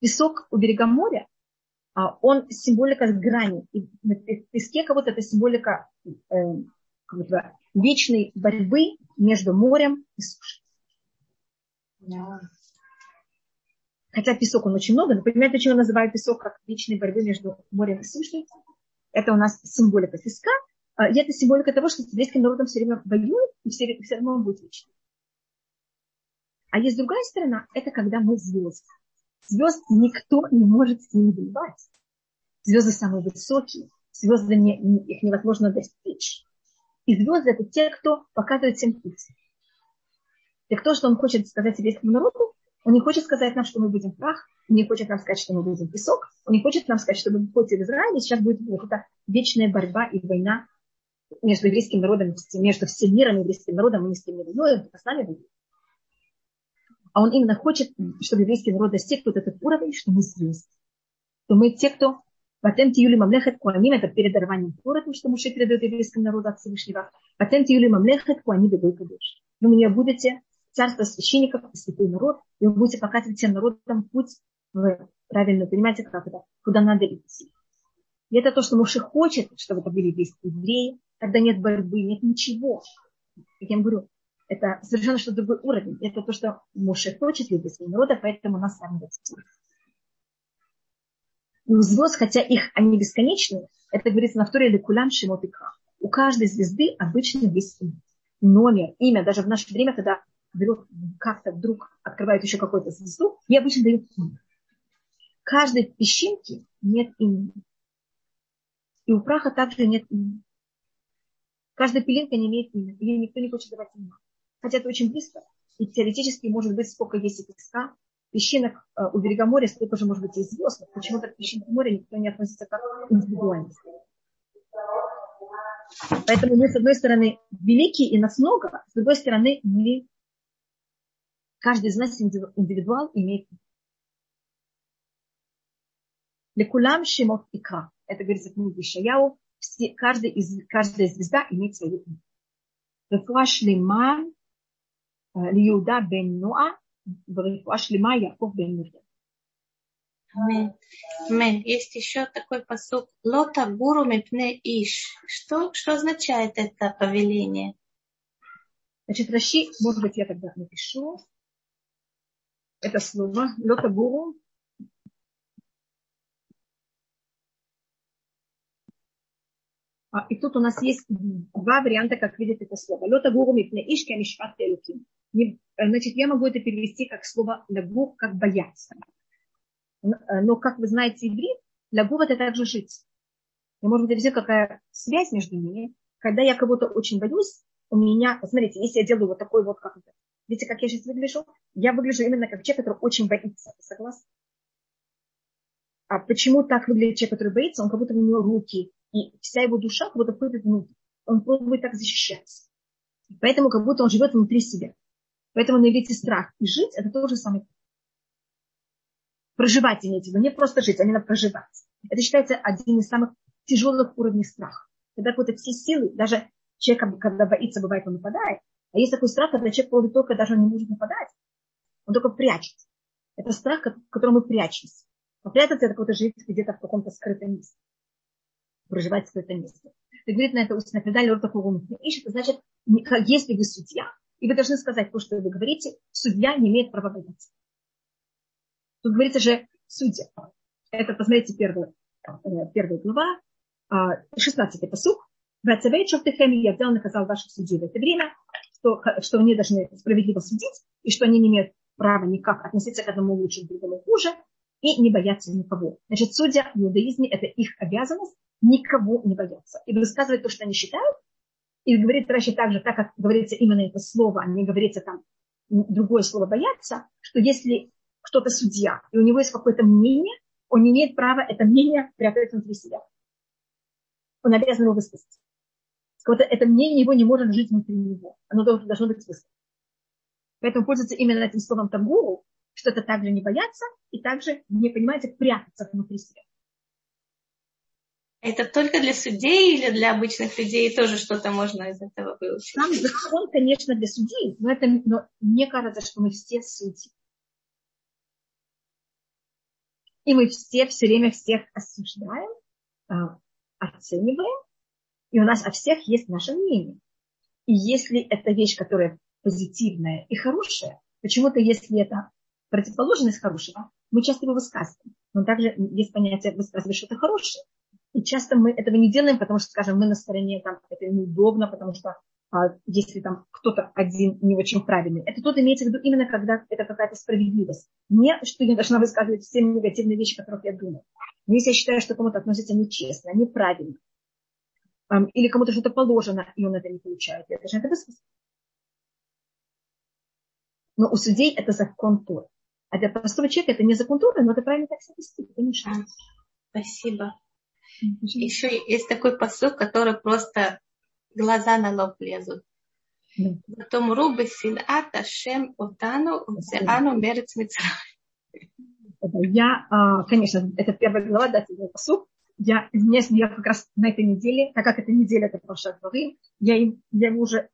Песок у берега моря, а он символика грани. И на песке как будто это символика э, вечной борьбы между морем и сушей. Yeah. Хотя песок он очень много, но понимаете, почему я называю песок как вечной борьбы между морем и сушей? Это у нас символика песка, а, и это символика того, что с еврейским народом все время воюет, и все, все равно он будет вечным. А есть другая сторона, это когда мы звезды. Звезд никто не может с ними воевать. Звезды самые высокие, звезды не, их невозможно достичь. И звезды это те, кто показывает всем путь. И кто, что он хочет сказать еврейскому народу, он не хочет сказать нам, что мы будем прах, он не хочет нам сказать, что мы будем песок, он не хочет нам сказать, что вы входите в Израиль, и сейчас будет вот эта вечная борьба и война между еврейским народом, между всем миром и еврейским народом, мы не с кем не воюем, а с нами воюем а он именно хочет, чтобы еврейский народ достиг вот этот уровень, что мы звезды. То мы те, кто Патент Юли Мамлехет Куаним, это перед дарованием Торы, что Муше передает еврейскому народу от Всевышнего. Патент Юли Мамлехет Куаним Бегой Кадыш. Вы мне будете царство священников и святой народ, и вы будете показывать всем народам путь в правильно, понимаете, как это, куда надо идти. И это то, что Муше хочет, чтобы это были евреи, когда нет борьбы, нет ничего. Как я говорю, это совершенно что другой уровень. Это то, что Моше хочет любить своего народа, поэтому нас сами достигнет. И у звезд, хотя их они бесконечны, это говорится на второй лекулям шимотика. У каждой звезды обычно есть номер, имя. Даже в наше время, когда берут как-то вдруг открывают еще какую-то звезду, и обычно дают имя. Каждой песчинки нет имени. И у праха также нет имени. Каждая пилинка не имеет имени, и никто не хочет давать имя хотя это очень близко. И теоретически может быть сколько есть песка, песчинок э, у берега моря, столько же может быть и звезд, но почему-то к песчинке моря никто не относится как к индивидуальности. Поэтому мы, с одной стороны, великие и нас много, с другой стороны, мы, каждый из нас индивидуал имеет Лекулам Шимот ика, Это говорится в книге Шаяу. Все, каждый из, каждая звезда имеет свое имя. Рефуа Шлима ליהודה בן נועה ורפואה שלמה יעקב בן מרים. Амен. Есть еще такой посуд. Лота гуру мипне иш. Что, что означает это повеление? Значит, Раши, может быть, я тогда напишу это слово. Лота гуру. А, и тут у нас есть два варианта, как видит это слово. Лота гуру мипне иш, кемишпат телуким. Значит, я могу это перевести как слово лагур, как бояться. Э, но, как вы знаете, иврит, для гур это также жить. И может быть, какая связь между ними. Когда я кого-то очень боюсь, у меня, смотрите, если я делаю вот такой вот, как это, видите, как я сейчас выгляжу? Я выгляжу именно как человек, который очень боится. Согласны? А почему так выглядит человек, который боится? Он как будто у него руки, и вся его душа как будто входит внутрь. Он пробует так защищаться. Поэтому как будто он живет внутри себя. Поэтому на иврите страх и жить – это то же самое проживать имеется в виду, не просто жить, а именно проживать. Это считается один из самых тяжелых уровней страха. Когда какие-то все силы, даже человек, когда боится, бывает, он нападает. А есть такой страх, когда человек пробует только даже он не может нападать, он только прячется. Это страх, в котором мы прячемся. А это какой-то жить где-то в каком-то скрытом месте. Проживать в скрытом месте. Ты говорит на это устно предали рот такого ищет, значит, если вы судья, и вы должны сказать то, что вы говорите, судья не имеет права бояться. Тут говорится же судья. Это, посмотрите, первая, э, первая глава, 16-й посуг. Вацавей Шофтехем, я взял наказал ваших судей в это время, что, что они должны справедливо судить, и что они не имеют права никак относиться к одному лучше, к другому хуже, и не бояться никого. Значит, судья в иудаизме – это их обязанность никого не бояться. И высказывать то, что они считают, и говорит Раши также, так как говорится именно это слово, а не говорится там другое слово бояться, что если кто-то судья, и у него есть какое-то мнение, он не имеет права это мнение прятать внутри себя. Он обязан его высказать. Это мнение его не может жить внутри него. Оно должно быть высказано. Поэтому пользуется именно этим словом табуру, что это также не бояться и также не понимаете, прятаться внутри себя. Это только для судей или для обычных людей тоже что-то можно из этого выучить? Сам закон, конечно, для судей, но, это, но мне кажется, что мы все судьи. И мы все все время всех осуждаем, а, оцениваем, и у нас о всех есть наше мнение. И если это вещь, которая позитивная и хорошая, почему-то если это противоположность хорошего, мы часто его высказываем. Но также есть понятие высказывать что-то хорошее. И часто мы этого не делаем, потому что, скажем, мы на стороне, там, это неудобно, потому что а, если там кто-то один не очень правильный. Это тут имеется в виду именно когда это какая-то справедливость. Не, что я должна высказывать все негативные вещи, о которых я думаю. Но если я считаю, что кому-то относится нечестно, неправильно, или кому-то что-то положено, и он это не получает, я должна это высказать. Но у судей это закон Торы. А для простого человека это не закон Торы, но это правильно так себя вести. Не Спасибо. Еще есть такой посыл, который просто глаза на лоб лезут. Потом рубы синат Ашем Утану Узеану Мерец Я, а, конечно, это первая глава, да, тебе посуд. Я, извиняюсь, я как раз на этой неделе, так как эта неделя это прошлая главы, я, им, я ему уже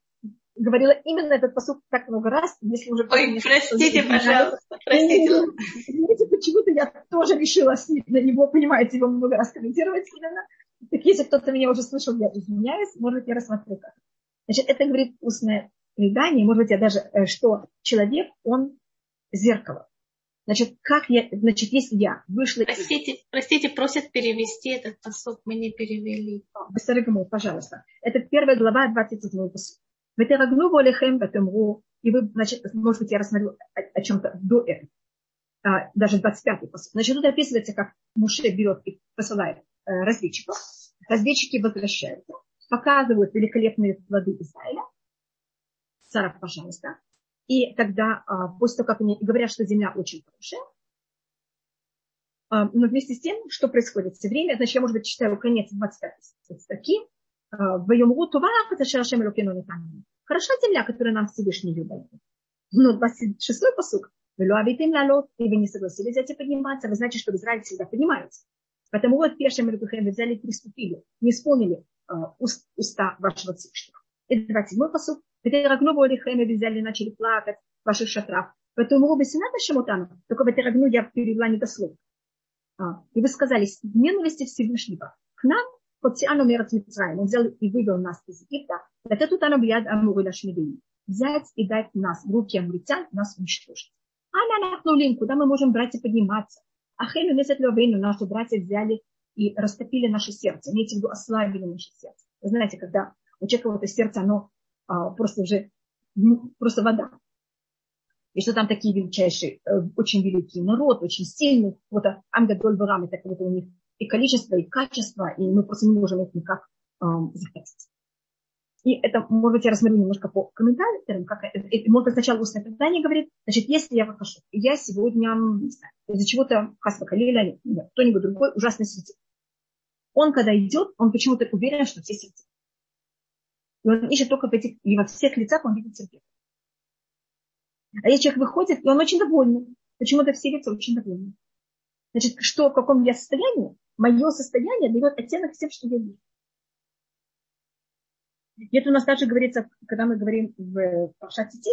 говорила именно этот посуд так много раз, если уже... Ой, простите, пожалуйста, простите. Знаете, почему-то я тоже решила на него, понимаете, его много раз комментировать именно. Так если кто-то меня уже слышал, я извиняюсь, может, я рассмотрю как. Значит, это говорит устное предание, может быть, я даже, э, что человек, он зеркало. Значит, как я, значит, если я вышла... Простите, простите, просят перевести этот посок, мы не перевели. Бессарагаму, пожалуйста. Это первая глава, 27 посок. Ветерагну волехем ватемру. И вы, значит, может быть, я рассмотрю о, о чем-то до этого. А, даже 25-й посок. Значит, тут описывается, как Муше берет и посылает э, разведчиков. Разведчики возвращаются, показывают великолепные плоды Израиля. Сара, пожалуйста. И тогда, а, после того, как они говорят, что земля очень хорошая, а, но вместе с тем, что происходит все время, значит, я, может быть, читаю конец 25 статьи. А, Хороша земля, которую нам Всевышний любит. Но 26-й посук. И вы не согласились взять и подниматься. Вы знаете, что в всегда поднимаются. Поэтому вот пешим Рабихем взяли и приступили, не исполнили уста вашего Всевышнего. И 27-й посук. Ветерагну Болихем взяли и начали плакать в ваших шатрах. Поэтому вы объясняете Шамотану, только ветерагну я перевела недословно. А, и вы сказали, ненависти Всевышнего к нам, Митраем, он взял и вывел нас из Египта, это тут оно бьяд Амуры Лашмидини. Взять и дать нас руки амуритян, нас уничтожить. А на нахнулим, куда мы можем брать и подниматься. А Хейну Месет Левейну, наши братья взяли и растопили наше сердце. Имейте в виду, ослабили наше сердце. Вы знаете, когда у человека вот это сердце, оно а, просто уже ну, просто вода. И что там такие величайшие, э, очень великий народ, очень сильный. Вот Амгадоль Барам, это вот у них и количество, и качество, и мы просто не можем их никак э, захватить. И это, может быть, я рассмотрю немножко по комментариям, как это, может быть, сначала устное предание говорит, значит, если я выхожу, я сегодня, не знаю, из-за чего-то Хасва Калиля, кто-нибудь другой ужасный светит. Он, когда идет, он почему-то уверен, что все светят. И он ищет только в этих, и во всех лицах он видит терпение. А если человек выходит, и он очень довольный. Почему-то все лица очень довольны. Значит, что, в каком я состоянии, мое состояние дает оттенок всем, что я вижу. И это у нас также говорится, когда мы говорим в Пашатити,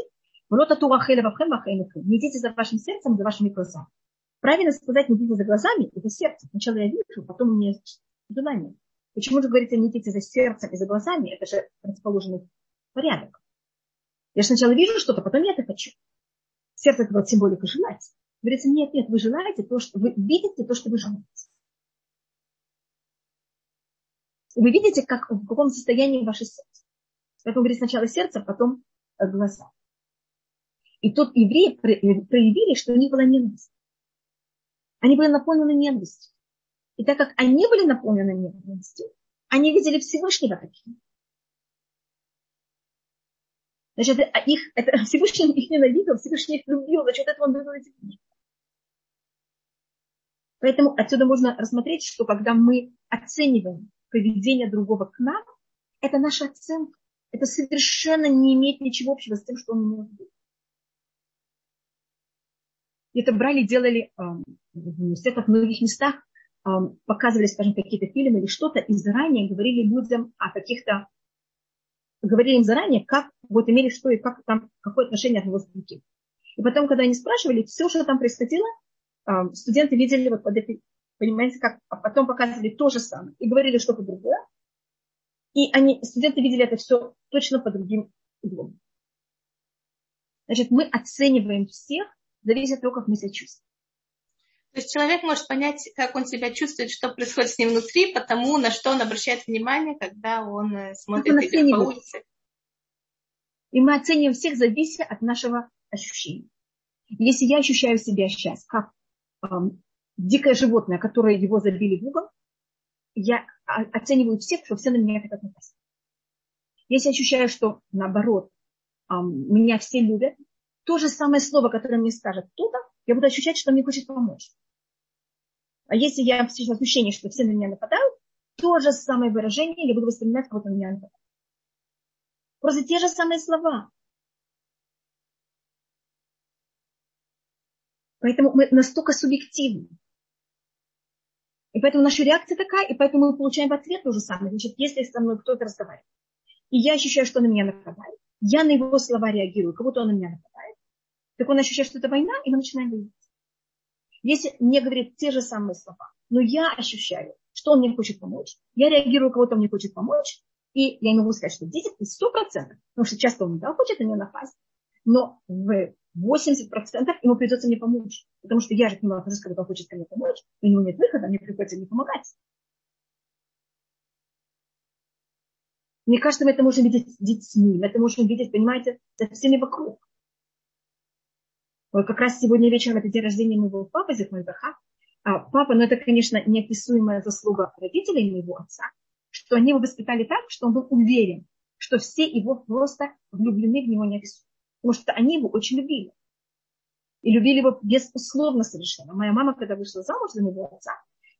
не идите за вашим сердцем, за вашими глазами. Правильно сказать, не идите за глазами, это сердце. Сначала я вижу, потом мне желание. Почему же говорится, не идите за сердцем и за глазами? Это же расположенный порядок. Я же сначала вижу что-то, потом я это хочу. Сердце это вот символика желать. Говорится, нет, нет, вы желаете то, что вы видите то, что вы желаете. Вы видите, как, в каком состоянии ваше сердце. Поэтому говорит сначала сердце, потом э, глаза. И тут евреи проявили, что у них была ненависть. Они были наполнены ненавистью. И так как они были наполнены ненавистью, они видели Всевышнего таким. Значит, это, их, это Всевышний их ненавидел, Всевышний их любил, за счет этого он был эти Поэтому отсюда можно рассмотреть, что когда мы оцениваем поведение другого к нам, это наша оценка. Это совершенно не имеет ничего общего с тем, что он может быть. Это брали, делали э, в университетах в многих местах показывали, скажем, какие-то фильмы или что-то, и заранее говорили людям о каких-то, говорили им заранее, как вот имели что и как там, какое отношение с другим. И потом, когда они спрашивали, все, что там происходило, студенты видели вот под этой, понимаете, как, а потом показывали то же самое и говорили что-то другое. И они, студенты видели это все точно по другим углом. Значит, мы оцениваем всех, зависит от того, как мы себя чувствуем. То есть человек может понять, как он себя чувствует, что происходит с ним внутри, потому на что он обращает внимание, когда он э, смотрит он идет по улице. И мы оцениваем всех, завися от нашего ощущения. Если я ощущаю себя сейчас как эм, дикое животное, которое его забили в угол, я оцениваю всех, что все на меня хотят напасть. Если ощущаю, что наоборот, меня все любят, то же самое слово, которое мне скажет кто-то, я буду ощущать, что мне хочет помочь. А если я сейчас ощущение, что все на меня нападают, то же самое выражение я буду воспринимать, как на меня нападают. Просто те же самые слова. Поэтому мы настолько субъективны. И поэтому наша реакция такая, и поэтому мы получаем в ответ то же самое. Значит, если со мной кто-то разговаривает, и я ощущаю, что он на меня нападает, я на его слова реагирую, как будто он на меня нападает, так он ощущает, что это война, и мы начинаем воевать. Если мне говорит те же самые слова, но я ощущаю, что он мне хочет помочь, я реагирую, кого-то мне хочет помочь, и я не могу сказать, что 10 сто процентов, потому что часто он да, хочет на меня напасть, но в 80% ему придется мне помочь. Потому что я же к нему отношусь, когда он хочет мне помочь. У него нет выхода, мне приходится ему помогать. Мне кажется, мы это можем видеть с детьми, мы это можем видеть, понимаете, со всеми вокруг. Вот как раз сегодня вечером это день рождения моего папы, Зихмальбаха. А папа, ну это, конечно, неописуемая заслуга родителей моего отца, что они его воспитали так, что он был уверен, что все его просто влюблены в него неописуемо. Потому что они его очень любили. И любили его безусловно совершенно. Моя мама, когда вышла замуж за моего отца,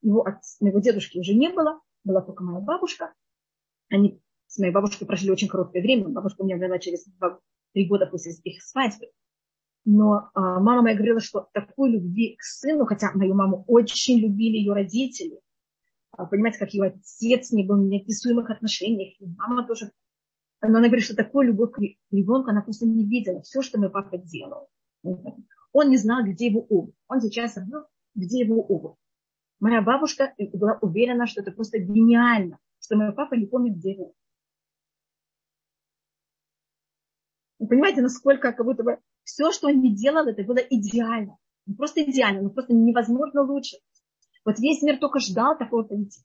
его, отца, моего дедушки уже не было, была только моя бабушка. Они с моей бабушкой прожили очень короткое время. Бабушка у меня умерла через три года после их свадьбы. Но а, мама моя говорила, что такой любви к сыну, хотя мою маму очень любили ее родители, а, понимаете, как ее отец не был в неописуемых отношениях, и мама тоже. Но она говорит, что такой любовь к ребенку она просто не видела. Все, что мой папа делал. Он не знал, где его обувь. Он сейчас знал, где его обувь. Моя бабушка была уверена, что это просто гениально, что мой папа не помнит, где его. Вы понимаете, насколько как будто бы все, что он не делал, это было идеально. Не просто идеально, но просто невозможно лучше. Вот весь мир только ждал такого поведения.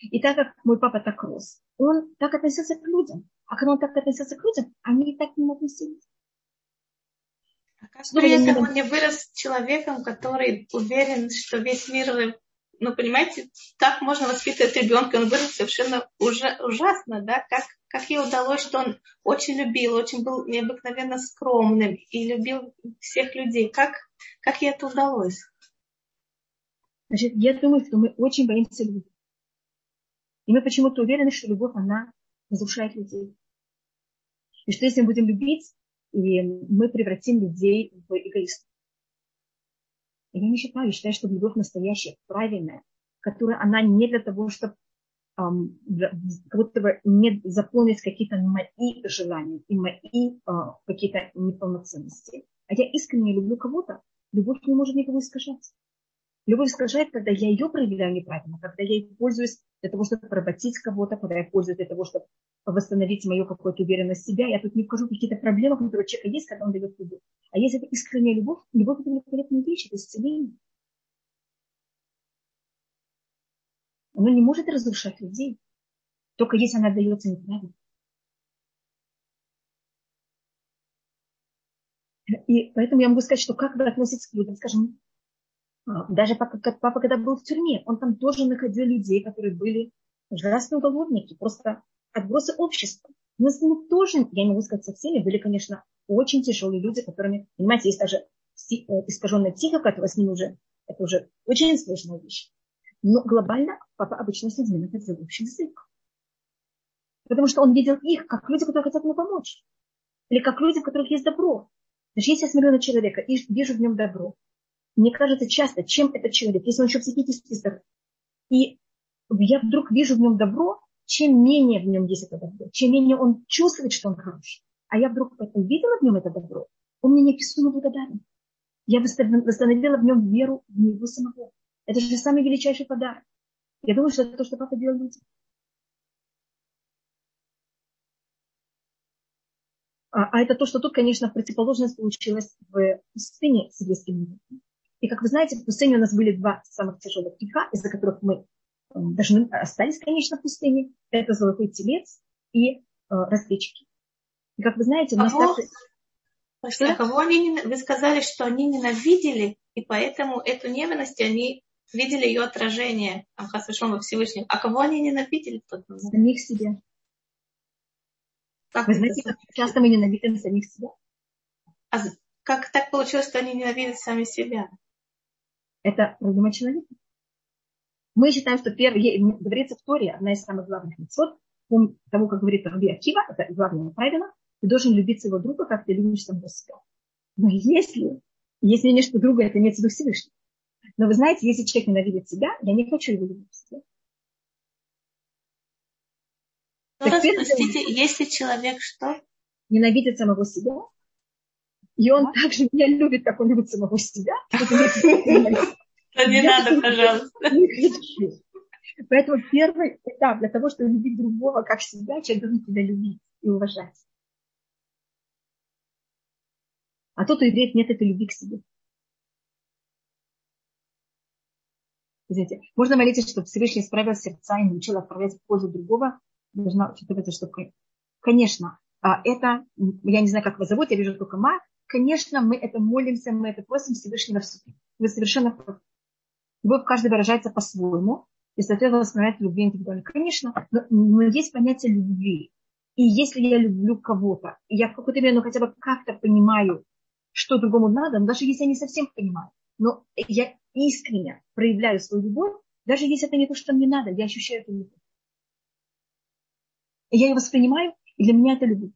И так как мой папа так рос, он так относился к людям. А когда он так относился к людям, они и так к нему относились. А как при этом он не вырос человеком, который уверен, что весь мир ну, понимаете, так можно воспитывать ребенка, он вырос совершенно уже, ужасно, да, как, как ей удалось, что он очень любил, очень был необыкновенно скромным и любил всех людей. Как, как ей это удалось? Значит, я думаю, что мы очень боимся любви. И мы почему-то уверены, что любовь, она разрушает людей. И что если мы будем любить, и мы превратим людей в эгоистов. Я не считаю, я считаю, что любовь настоящая, правильная, которая она не для того, чтобы эм, как будто бы не заполнить какие-то мои желания и мои э, какие-то неполноценности. А я искренне люблю кого-то, любовь не может никого искажать. Любовь искажает, когда я ее проявляю неправильно, когда я ей пользуюсь для того, чтобы поработить кого-то, когда я пользуюсь для того, чтобы восстановить мою какую-то уверенность в себя. Я тут не вхожу в какие-то проблемы, которые у человека есть, когда он дает любовь. А если это искренняя любовь, любовь это великолепная вещь, это исцеление. Оно не может разрушать людей, только если она дается неправильно. И поэтому я могу сказать, что как вы относитесь к людям, скажем, даже папа, папа, когда был в тюрьме, он там тоже находил людей, которые были ужасные уголовники, просто отбросы общества. Но с ними тоже, я не могу сказать со всеми, были, конечно, очень тяжелые люди, которыми, понимаете, есть даже э, искаженная психика, которая с ними уже, это уже очень сложная вещь. Но глобально папа обычно с людьми находил общий язык. Потому что он видел их как люди, которые хотят ему помочь. Или как люди, у которых есть добро. Значит, если я смотрю на человека и вижу в нем добро, мне кажется часто, чем этот человек, если он еще психически здоров, и я вдруг вижу в нем добро, чем менее в нем есть это добро, чем менее он чувствует, что он хороший, а я вдруг увидела в нем это добро, он мне неописуемо благодарен. Я восстановила в нем веру в него самого. Это же самый величайший подарок. Я думаю, что это то, что папа делал людям. А, а это то, что тут, конечно, противоположность получилась в пустыне с еврейским миром. И, как вы знаете, в пустыне у нас были два самых тяжелых греха, из-за которых мы должны остались, конечно, в пустыне. Это золотой телец и э, разведчики. И, как вы знаете, у нас кого, также... А кого они, вы сказали, что они ненавидели, и поэтому эту ненависть они видели ее отражение Амхасашом во Всевышнем. А кого они ненавидели? Самих себя. Как Вы знаете, как часто мы ненавидим самих себя? А как так получилось, что они ненавидят сами себя? Это проблема человека. Мы считаем, что первый, говорится в Торе, одна из самых главных мецод, того, как говорит Раби Акива, это главное правило, ты должен любить своего друга, как ты любишь самого себя. Но если, если нечто другое, это имеется в виду Всевышний. Но вы знаете, если человек ненавидит себя, я не хочу его любить себя. Ну, раз, простите, если человек что? Ненавидит самого себя, и он также меня любит, как он любит самого себя. Не надо, пожалуйста. Поэтому первый этап для того, чтобы любить другого как себя, человек должен тебя любить и уважать. А тут у евреев нет этой любви к себе. Знаете, можно молиться, чтобы Всевышний исправил сердца и научил отправлять в пользу другого. Должна учитываться, что, конечно, а это, я не знаю, как вас зовут, я вижу только Ма, конечно, мы это молимся, мы это просим Всевышнего в суде. Вы совершенно правы. Любовь каждый выражается по-своему, и, соответственно, воспринимает любви индивидуально. Конечно, но, но есть понятие любви. И если я люблю кого-то, я в какой-то мере, ну, хотя бы как-то понимаю, что другому надо, даже если я не совсем понимаю, но я искренне проявляю свою любовь, даже если это не то, что мне надо, я ощущаю эту любовь. Я ее воспринимаю, и для меня это любовь.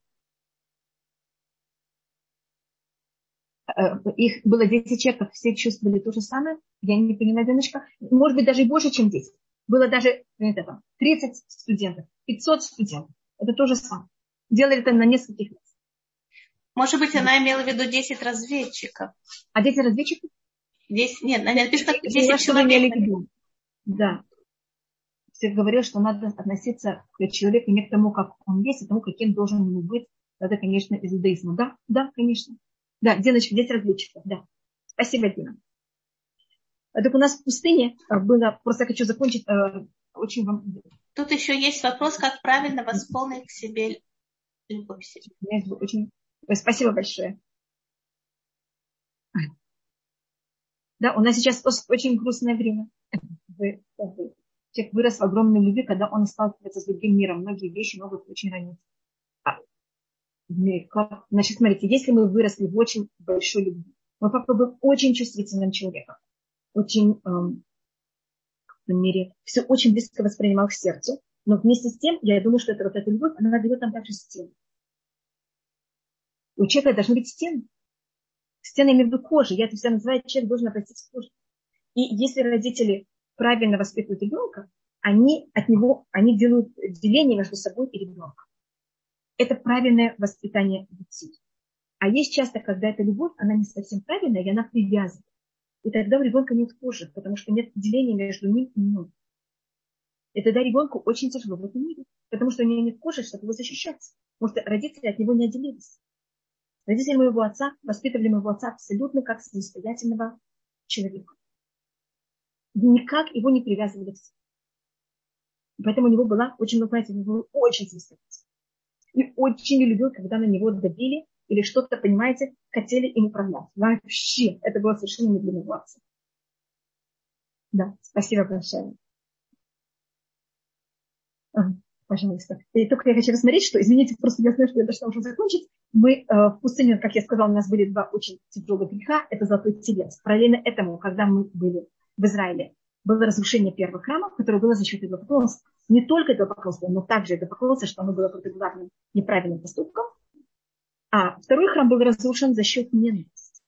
Их было 10 человек, все чувствовали то же самое. Я не понимаю, Деночка. Может быть, даже и больше, чем 10. Было даже это, 30 студентов, 500 студентов. Это то же самое. Делали это на нескольких раз. Может быть, она имела в виду 10 разведчиков. А 10 разведчиков? 10, нет, она написано 10 человек. Да. Все говорил, что надо относиться к человеку не к тому, как он есть, а к тому, каким должен ему быть. Это, конечно, из иудаизма. Да, да, конечно. Да, Диночка, 10 разведчиков, да. Спасибо, Дина. А так у нас в пустыне а, было, просто хочу закончить, э, очень вам... Тут еще есть вопрос, как правильно восполнить к себе любовь. Очень... Спасибо большое. Да, у нас сейчас очень грустное время. Человек вырос в огромной любви, когда он сталкивается с другим миром. Многие вещи могут очень ранить. Значит, смотрите, если мы выросли в очень большой любви, мы папа был очень чувствительным человеком, очень, эм, в мире, все очень близко воспринимал к сердцу, но вместе с тем, я думаю, что это вот эта любовь, она дает нам также стены. У человека должны быть стены. Стены имею в кожи. Я это всегда называю, человек должен обратиться к коже. И если родители правильно воспитывают ребенка, они от него, они делают деление между собой и ребенком. Это правильное воспитание детей. А есть часто, когда эта любовь, она не совсем правильная, и она привязана. И тогда у ребенка нет кожи, потому что нет деления между ним и мной. И тогда ребенку очень тяжело в этом мире, потому что у него нет кожи, чтобы его защищаться. Потому что родители от него не отделились. Родители моего отца воспитывали моего отца абсолютно как самостоятельного человека. Никак его не привязывали к себе. Поэтому у него была очень, ну, знаете, он был очень самостоятельный. И очень не любил, когда на него давили или что-то, понимаете, хотели им управлять. Вообще, это было совершенно не для него. Да, спасибо большое. Пожалуйста. И только я хочу рассмотреть, что, извините, просто я знаю, что я должна уже закончить. Мы э, в пустыне, как я сказала, у нас были два очень тяжелых греха. Это золотой телец. Параллельно этому, когда мы были в Израиле, было разрушение первого храма, которое было за счет идолопоклонства. Не только идолопоклонства, но также идолопоклонства, что оно было противоположным неправильным поступком. А второй храм был разрушен за счет ненависти.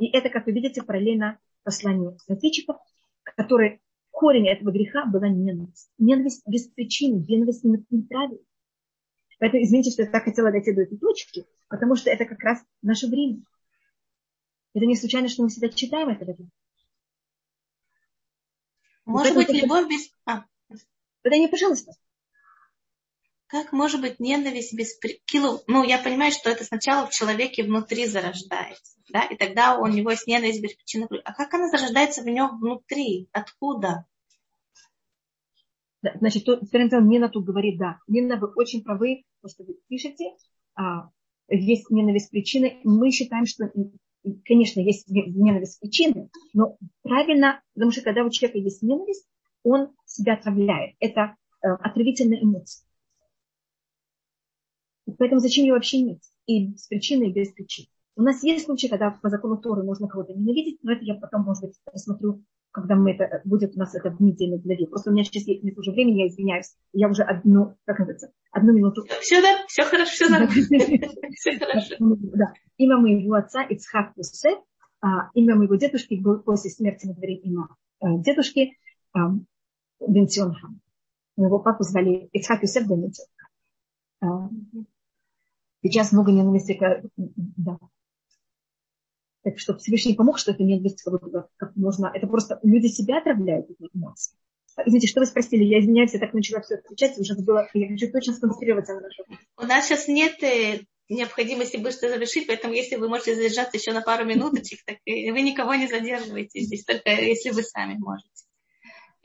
И это, как вы видите, параллельно посланию разведчиков, которые корень этого греха была ненависть. Ненависть без причины, ненависть неправильно. Поэтому извините, что я так хотела дойти до этой точки, потому что это как раз наше время. Это не случайно, что мы всегда читаем это время. Может быть, любовь без... А. Да не, пожалуйста. Как может быть ненависть без... Килу... Ну, я понимаю, что это сначала в человеке внутри зарождается. Да? И тогда у него есть ненависть без причины. А как она зарождается в нем внутри? Откуда? Да, значит, то, Нина тут говорит, да, Нина, вы очень правы, то, что вы пишете, а, есть ненависть причины. Мы считаем, что, конечно, есть ненависть причины, но правильно, потому что когда у человека есть ненависть, он себя отравляет. Это э, отравительная эмоция. Поэтому зачем ее вообще иметь? И с причиной, и без причин. У нас есть случаи, когда по закону Торы можно кого-то ненавидеть, но это я потом, может быть, рассмотрю когда мы это, будет у нас это в недельной главе. Просто у меня сейчас нет уже времени, я извиняюсь. Я уже одну, как называется, одну минуту. Все, да, все хорошо, все нормально. Да. Имя моего отца Ицхак Юсеф, а, имя моего дедушки после смерти, мы говорим имя э, дедушки Бенционхам. Моего папу звали Ицхак Юсеф Бенционхам. Сейчас много ненависти, да, так что Всевышний помог, что это ненависть как можно. Это просто люди себя отравляют эти эмоции. Извините, что вы спросили? Я извиняюсь, я так начала все отвечать, уже забыла. Я хочу точно сконцентрироваться на нашем. У нас сейчас нет, э, необходимости быстро завершить, поэтому если вы можете задержаться еще на пару минуточек, так вы никого не задерживаете здесь, только если вы сами можете.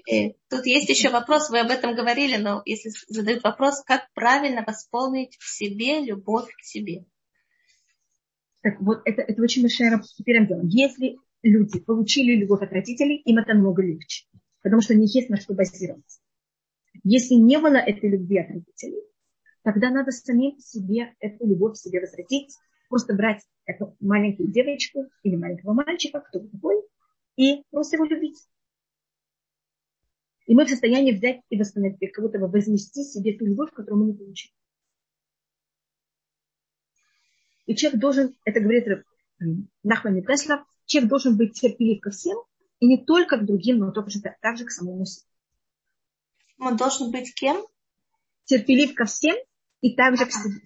И тут есть еще вопрос, вы об этом говорили, но если задают вопрос, как правильно восполнить в себе любовь к себе. Так вот, это, это очень большая первым. Если люди получили любовь от родителей, им это намного легче, потому что у них есть на что базироваться. Если не было этой любви от родителей, тогда надо самим себе эту любовь себе возвратить, просто брать эту маленькую девочку или маленького мальчика, кто такой, и просто его любить. И мы в состоянии взять и восстановить, как будто бы себе ту любовь, которую мы не получили. И человек должен, это говорит Нахман Теслав, человек должен быть терпелив ко всем, и не только к другим, но тоже также к самому себе. Он должен быть кем? Терпелив ко всем и также к себе.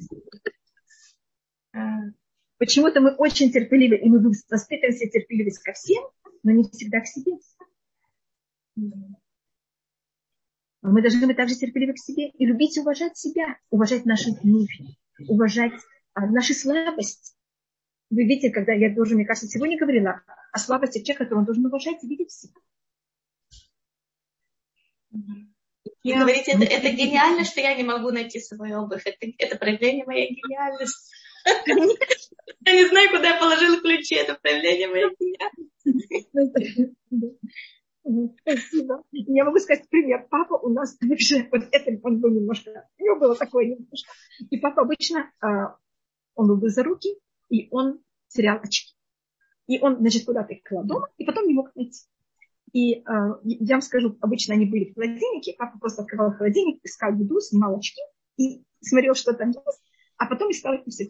Почему-то мы очень терпеливы, и мы воспитываем себе терпеливость ко всем, но не всегда к себе. Мы должны быть также терпеливы к себе и любить и уважать себя, уважать наши нужды, уважать а, наши слабости. Вы видите, когда я тоже, мне кажется, сегодня говорила о слабости человека, которого он должен уважать и видеть в себе. Вы говорите, это, это гениально, что я не могу найти свою обувь. Это, это проявление моей гениальности. Я не знаю, куда я положила ключи. Это проявление моей гениальности. Спасибо. Я могу сказать пример. Папа у нас также, вот это он был немножко, у него было такое немножко. И папа обычно, а, он был руки, и он терял очки. И он, значит, куда-то их клал дома, и потом не мог найти. И э, я вам скажу, обычно они были в холодильнике, папа просто открывал холодильник, искал еду, снимал очки и смотрел, что там есть, а потом искал их все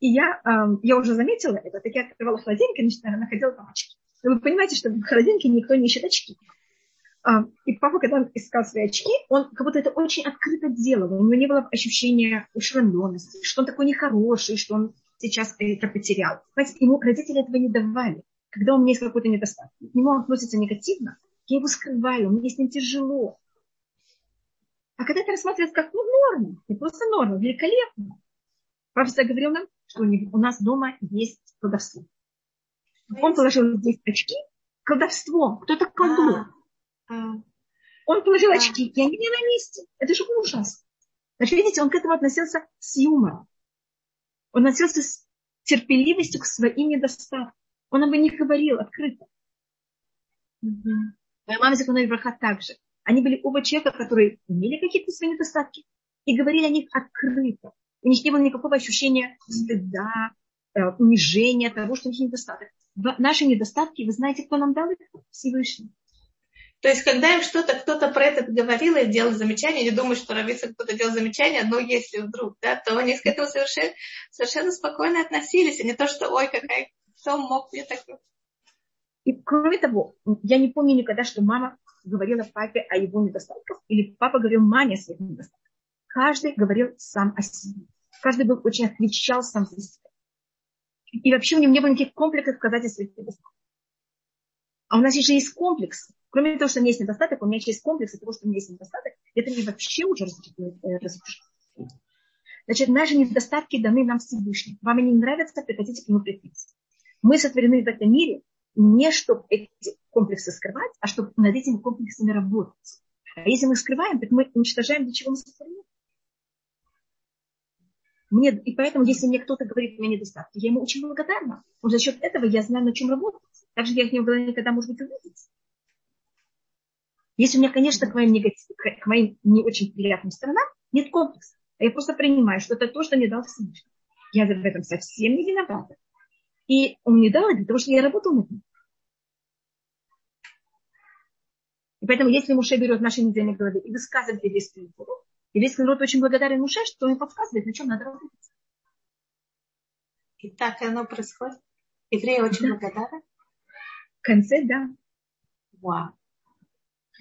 И я, э, я уже заметила это, так я открывала холодильник и находила там очки. И вы понимаете, что в холодильнике никто не ищет очки. А, и папа, когда он искал свои очки, он как будто это очень открыто делал. У него не было ощущения ушеломленности, что он такой нехороший, что он сейчас это потерял. Знаете, ему родители этого не давали. Когда у меня есть какой-то недостаток, к нему относится негативно, я его скрываю, мне с ним тяжело. А когда это рассматривается как ну, норма, не просто норма, великолепно. Папа всегда говорил нам, что у нас дома есть колдовство. Он положил здесь очки, колдовство, кто-то колдует. А, а. Он положил очки, и они не на месте. Это же ужас. Значит, видите, он к этому относился с юмором. Он относился с терпеливостью к своим недостаткам. Он об них говорил открыто. Угу. Моя мама Законович Браха также. Они были оба человека, которые имели какие-то свои недостатки и говорили о них открыто. У них не было никакого ощущения стыда, э, унижения того, что у них недостаток наши недостатки, вы знаете, кто нам дал их? Всевышний. То есть, когда им что-то кто-то про это говорил и делал замечание, не думаю, что равица кто-то делал замечание, но если вдруг, да, то они к этому совершенно, совершенно спокойно относились, а не то, что, ой, какая, кто мог мне так... И кроме того, я не помню никогда, что мама говорила папе о его недостатках, или папа говорил маме о своих недостатках. Каждый говорил сам о себе. Каждый был очень отвечал сам за себя. И вообще у него не было никаких комплексов сказать о своих недостатках. А у нас еще есть комплекс. Кроме того, что у меня есть недостаток, у меня есть комплекс того, что у меня есть недостаток. Это мне вообще уже разрушит. Значит, наши недостатки даны нам Всевышним. Вам они не нравятся, приходите к нему прикрепиться. Мы сотворены в этом мире не чтобы эти комплексы скрывать, а чтобы над этими комплексами работать. А если мы их скрываем, так мы уничтожаем, для чего мы сотворены. Мне, и поэтому, если мне кто-то говорит, у меня недостатки, я ему очень благодарна. Но за счет этого я знаю, на чем работать. Также я нему говорю, никогда, может быть, увидеть. Если у меня, конечно, к моим, негатив, к моим не очень приятным сторонам нет комплекса, а я просто принимаю, что это то, что мне дал Всевышний. Я в этом совсем не виновата. И он мне дал для того, что я работал над ним. И поэтому, если Муше берет наши недельные головы и высказывает голову, и весь народ очень благодарен Муше, что он подсказывает, на чем надо работать. И так оно происходит. Евреи очень да. благодарны. В конце, да. Вау.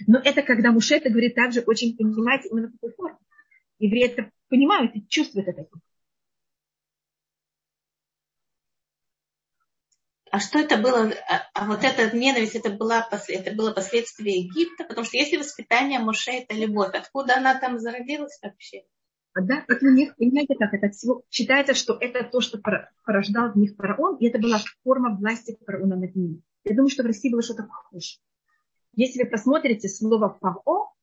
Но это когда Муше это говорит также очень понимаете именно в какой форме. Евреи это понимают и чувствуют это. А что это было? А, а вот эта ненависть, это, была, это было последствие Египта? Потому что если воспитание Моше – это любовь, откуда она там зародилась вообще? А да, это у них, понимаете, как это всего, считается, что это то, что порождал в них фараон, и это была форма власти фараона над ними. Я думаю, что в России было что-то похожее. Если вы посмотрите слово «фао»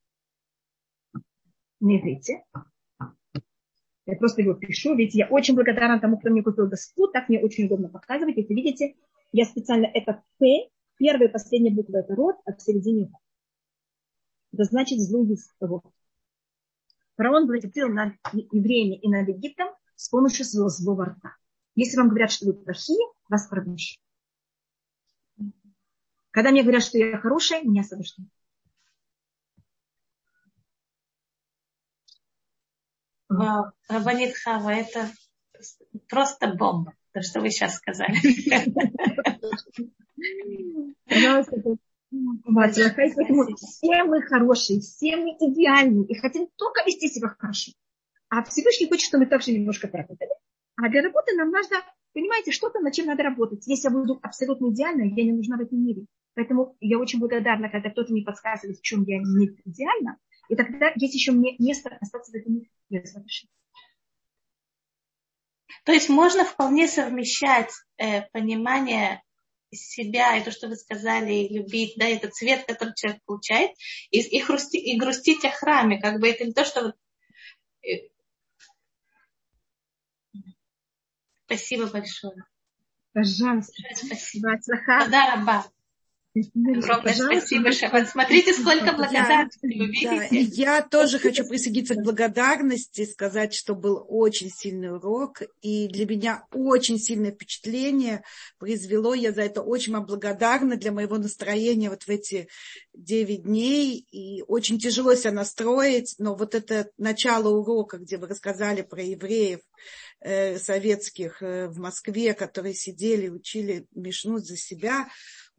на иврите, я просто его пишу, видите, я очень благодарна тому, кто мне купил доску, так мне очень удобно показывать. Если видите, я специально это «п», первая и последняя буква это рот, а в середине это значит злой язык. Фараон властил над евреями и над Египтом с помощью своего злого рта. Если вам говорят, что вы плохие, вас продают. Когда мне говорят, что я хорошая, меня освобождают. Вау, Рабанит Хава, это просто бомба, то, что вы сейчас сказали. Поэтому все мы хорошие, все мы идеальны и хотим только вести себя хорошо. А Всевышний хочет, чтобы мы также немножко поработали. А для работы нам нужно, понимаете, что-то, над чем надо работать. Если я буду абсолютно идеальной, я не нужна в этом мире. Поэтому я очень благодарна, когда кто-то мне подсказывает, в чем я не идеальна. И тогда есть еще мне место остаться в этом мире. То есть можно вполне совмещать э, понимание себя, и то, что вы сказали, любить, да, этот цвет, который человек получает, и, и, хрусти, и грустить о храме, как бы это не то, что вот... Э, спасибо большое. Пожалуйста. Спасибо. Да, Раба. Огромное спасибо, Шаббат. Смотрите, сколько благодарности вы видите. Да, я тоже хочу присоединиться к благодарности, сказать, что был очень сильный урок, и для меня очень сильное впечатление произвело. Я за это очень вам благодарна для моего настроения вот в эти девять дней, и очень тяжело себя настроить, но вот это начало урока, где вы рассказали про евреев, э, советских э, в Москве, которые сидели, учили Мишну за себя,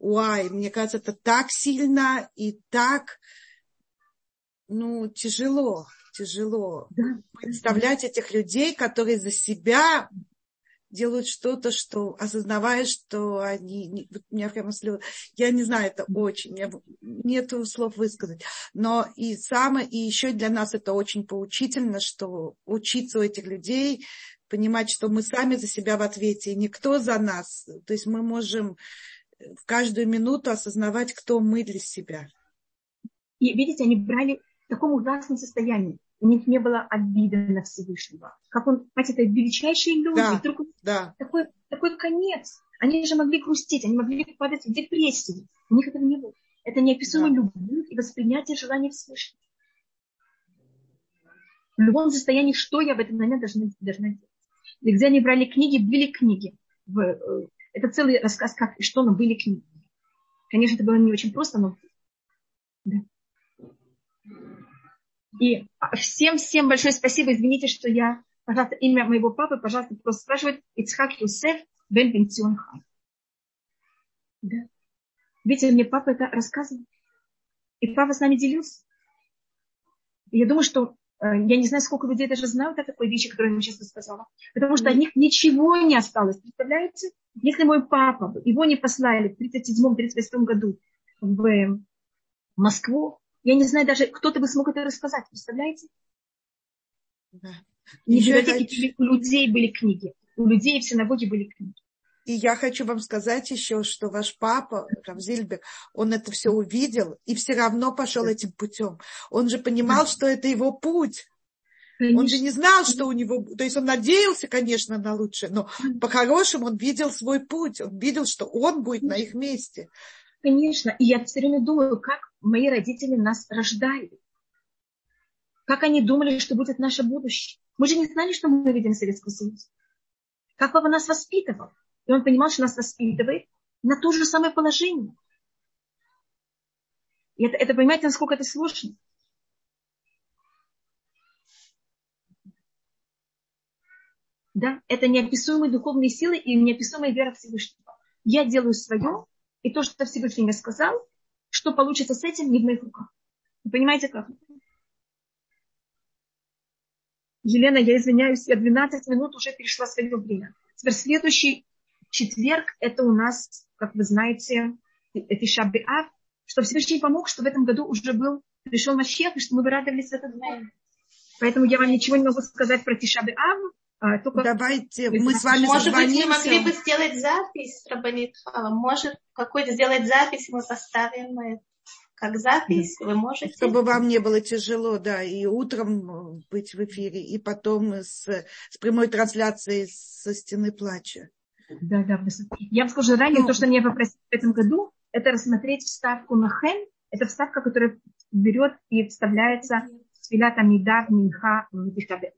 Уай, мне кажется, это так сильно и так, ну, тяжело, тяжело да. представлять этих людей, которые за себя делают что-то, что осознавая, что они, у меня прямо слезы, я не знаю, это очень, я, нету слов высказать, но и самое, и еще для нас это очень поучительно, что учиться у этих людей, понимать, что мы сами за себя в ответе, и никто за нас, то есть мы можем в каждую минуту осознавать, кто мы для себя. И видите, они брали в таком ужасном состоянии. У них не было обиды на Всевышнего. Как он, понимаете, это величайшие люди. Да, Вдруг да. Такой, такой конец. Они же могли грустить, они могли падать в депрессию. У них этого не было. Это неописуемая да. любовь и воспринятие желания Всевышнего. В любом состоянии, что я в этот момент должна, должна делать. И где они брали книги, были книги. В, э, это целый рассказ, как и что, но были книги. Конечно, это было не очень просто, но... Да. И всем-всем большое спасибо. Извините, что я... Пожалуйста, имя моего папы, пожалуйста, просто спрашивает Ицхак Юсеф Бен Бенцион Хан. Да. Видите, мне папа это рассказывал. И папа с нами делился. И я думаю, что я не знаю, сколько людей даже знают о такой вещи, которую я сейчас сказала. Потому что от них ничего не осталось. Представляете? Если мой папа, его не послали в 37-38 году в Москву, я не знаю даже, кто-то бы смог это рассказать. Представляете? Да. Не библиотеки, у людей были книги. У людей в синагоге были книги. И я хочу вам сказать еще, что ваш папа, Равзильбек, он это все увидел и все равно пошел этим путем. Он же понимал, что это его путь. Он же не знал, что у него... То есть он надеялся, конечно, на лучшее, но по-хорошему он видел свой путь. Он видел, что он будет на их месте. Конечно. И я все время думаю, как мои родители нас рождали. Как они думали, что будет наше будущее. Мы же не знали, что мы видим Советский Союз. Как папа нас воспитывал. И он понимал, что нас воспитывает на то же самое положение. И это, это понимаете, насколько это сложно? Да, это неописуемые духовные силы и неописуемая вера Всевышнего. Я делаю свое, и то, что Всевышний мне сказал, что получится с этим, не в моих руках. Вы понимаете, как? Елена, я извиняюсь, я 12 минут уже перешла свое время. Теперь следующий четверг это у нас, как вы знаете, Тиша Беав, что Всевышний помог, что в этом году уже был, пришел Мащех, и что мы бы радовались в этот день. Поэтому я вам ничего не могу сказать про Тишабы Ав. А, только... Давайте, мы с вами Может быть, мы могли бы сделать запись, Рабанит Может, какой-то сделать запись, мы поставим как запись, вы можете. Чтобы вам не было тяжело, да, и утром быть в эфире, и потом с, с прямой трансляцией со стены плача. Да, да. Я вам скажу ранее, ну, то, что меня попросили в этом году, это рассмотреть вставку на хен. Это вставка, которая берет и вставляется в филята мида, минха, в Тишабе.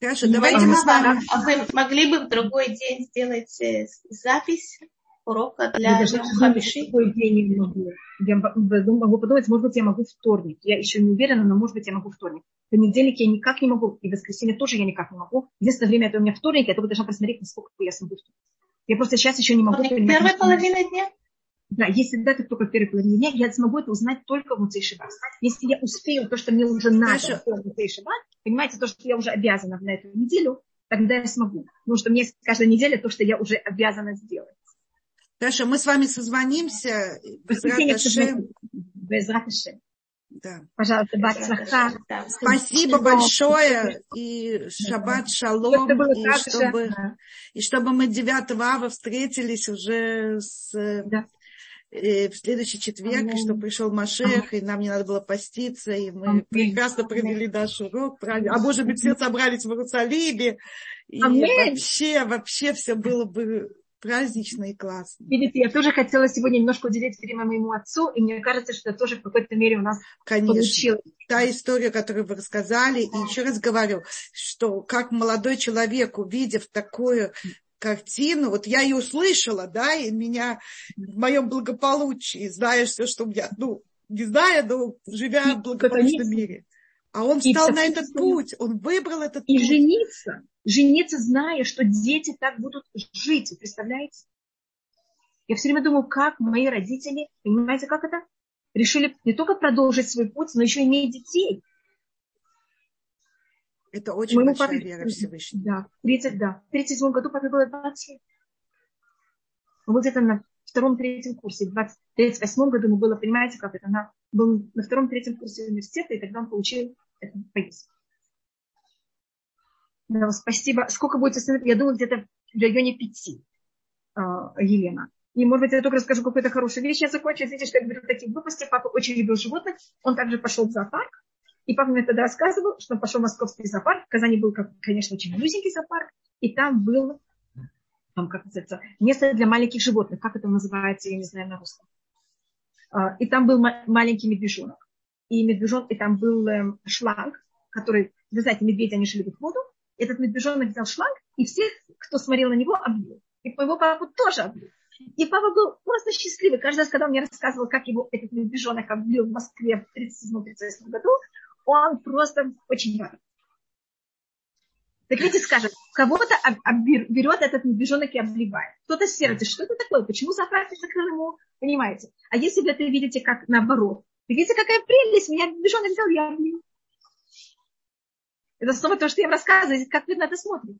Хорошо, давайте мы с вами... А вы могли бы в другой день сделать э, запись урока для Хамиши? Какой день я могу? Я могу подумать, может быть, я могу вторник. Я еще не уверена, но может быть, я могу вторник. В понедельник я никак не могу, и в воскресенье тоже я никак не могу. Единственное время это у меня вторник, я только должна посмотреть, насколько я смогу Я просто сейчас еще не могу понимать. Первая половина дня? Да, если дата только в первой половине дня, я смогу это узнать только в Муцей Шаббат. Если я успею то, что мне уже надо в Муцей Шаббат, понимаете, то, что я уже обязана на эту неделю, тогда я смогу. Потому что мне каждая неделя то, что я уже обязана сделать. Хорошо, мы с вами созвонимся. Без Да. Пожалуйста, Бацлаха. Спасибо большое. И шаббат шалом. И чтобы, и чтобы мы 9 ава встретились уже с, да. э, в следующий четверг, Амин. что пришел Машех, и нам не надо было поститься, и мы Амин. прекрасно провели наш урок. А может быть, все собрались в Иерусалиме. И Амин. вообще, вообще все было бы празднично и классно. Видите, я тоже хотела сегодня немножко уделить время моему отцу, и мне кажется, что тоже в какой-то мере у нас Конечно. получилось. Та история, которую вы рассказали, и еще раз говорю, что как молодой человек, увидев такую картину, вот я и услышала, да, и меня в моем благополучии, зная все, что у меня, ну, не зная, но живя в благополучном мире. А он встал на этот путь, он выбрал этот и путь. И жениться, жениться, зная, что дети так будут жить, представляете? Я все время думаю, как мои родители, понимаете, как это? Решили не только продолжить свой путь, но еще иметь детей. Это очень Моему большая папе, вера Всевышнего. Да, 30, да. В 37 году папе было 20 лет. Он был где-то на втором-третьем курсе. В 1938 году ему было, понимаете, как это, на, был на втором-третьем курсе университета, и тогда он получил эту поездку. Да, спасибо. Сколько будет остановить? Я думаю, где-то в районе пяти, а, Елена. И, может быть, я только расскажу какую-то хорошую вещь. Я закончу. Видите, что я говорю такие глупости. Папа очень любил животных. Он также пошел в зоопарк. И папа мне тогда рассказывал, что он пошел в московский зоопарк. В Казани был, конечно, очень малюсенький зоопарк. И там был, там, как называется, место для маленьких животных. Как это называется, я не знаю на русском. А, и там был маленький медвежонок. И медвежонок, и там был эм, шланг, который, вы знаете, медведи, они же любят воду этот медвежонок взял шланг, и всех, кто смотрел на него, облил. И моего папу тоже облил. И папа был просто счастливый. Каждый раз, когда он мне рассказывал, как его этот медвежонок облил в Москве в 1937 году, он просто очень рад. Так видите, скажем, кого-то берет этот медвежонок и обливает. Кто-то сердится, что это такое, почему зоопарк закрыл ему, понимаете? А если вы это видите как наоборот, видите, какая прелесть, меня медвежонок взял, я облил. Это снова то, что я вам рассказываю, как вы на это смотрите.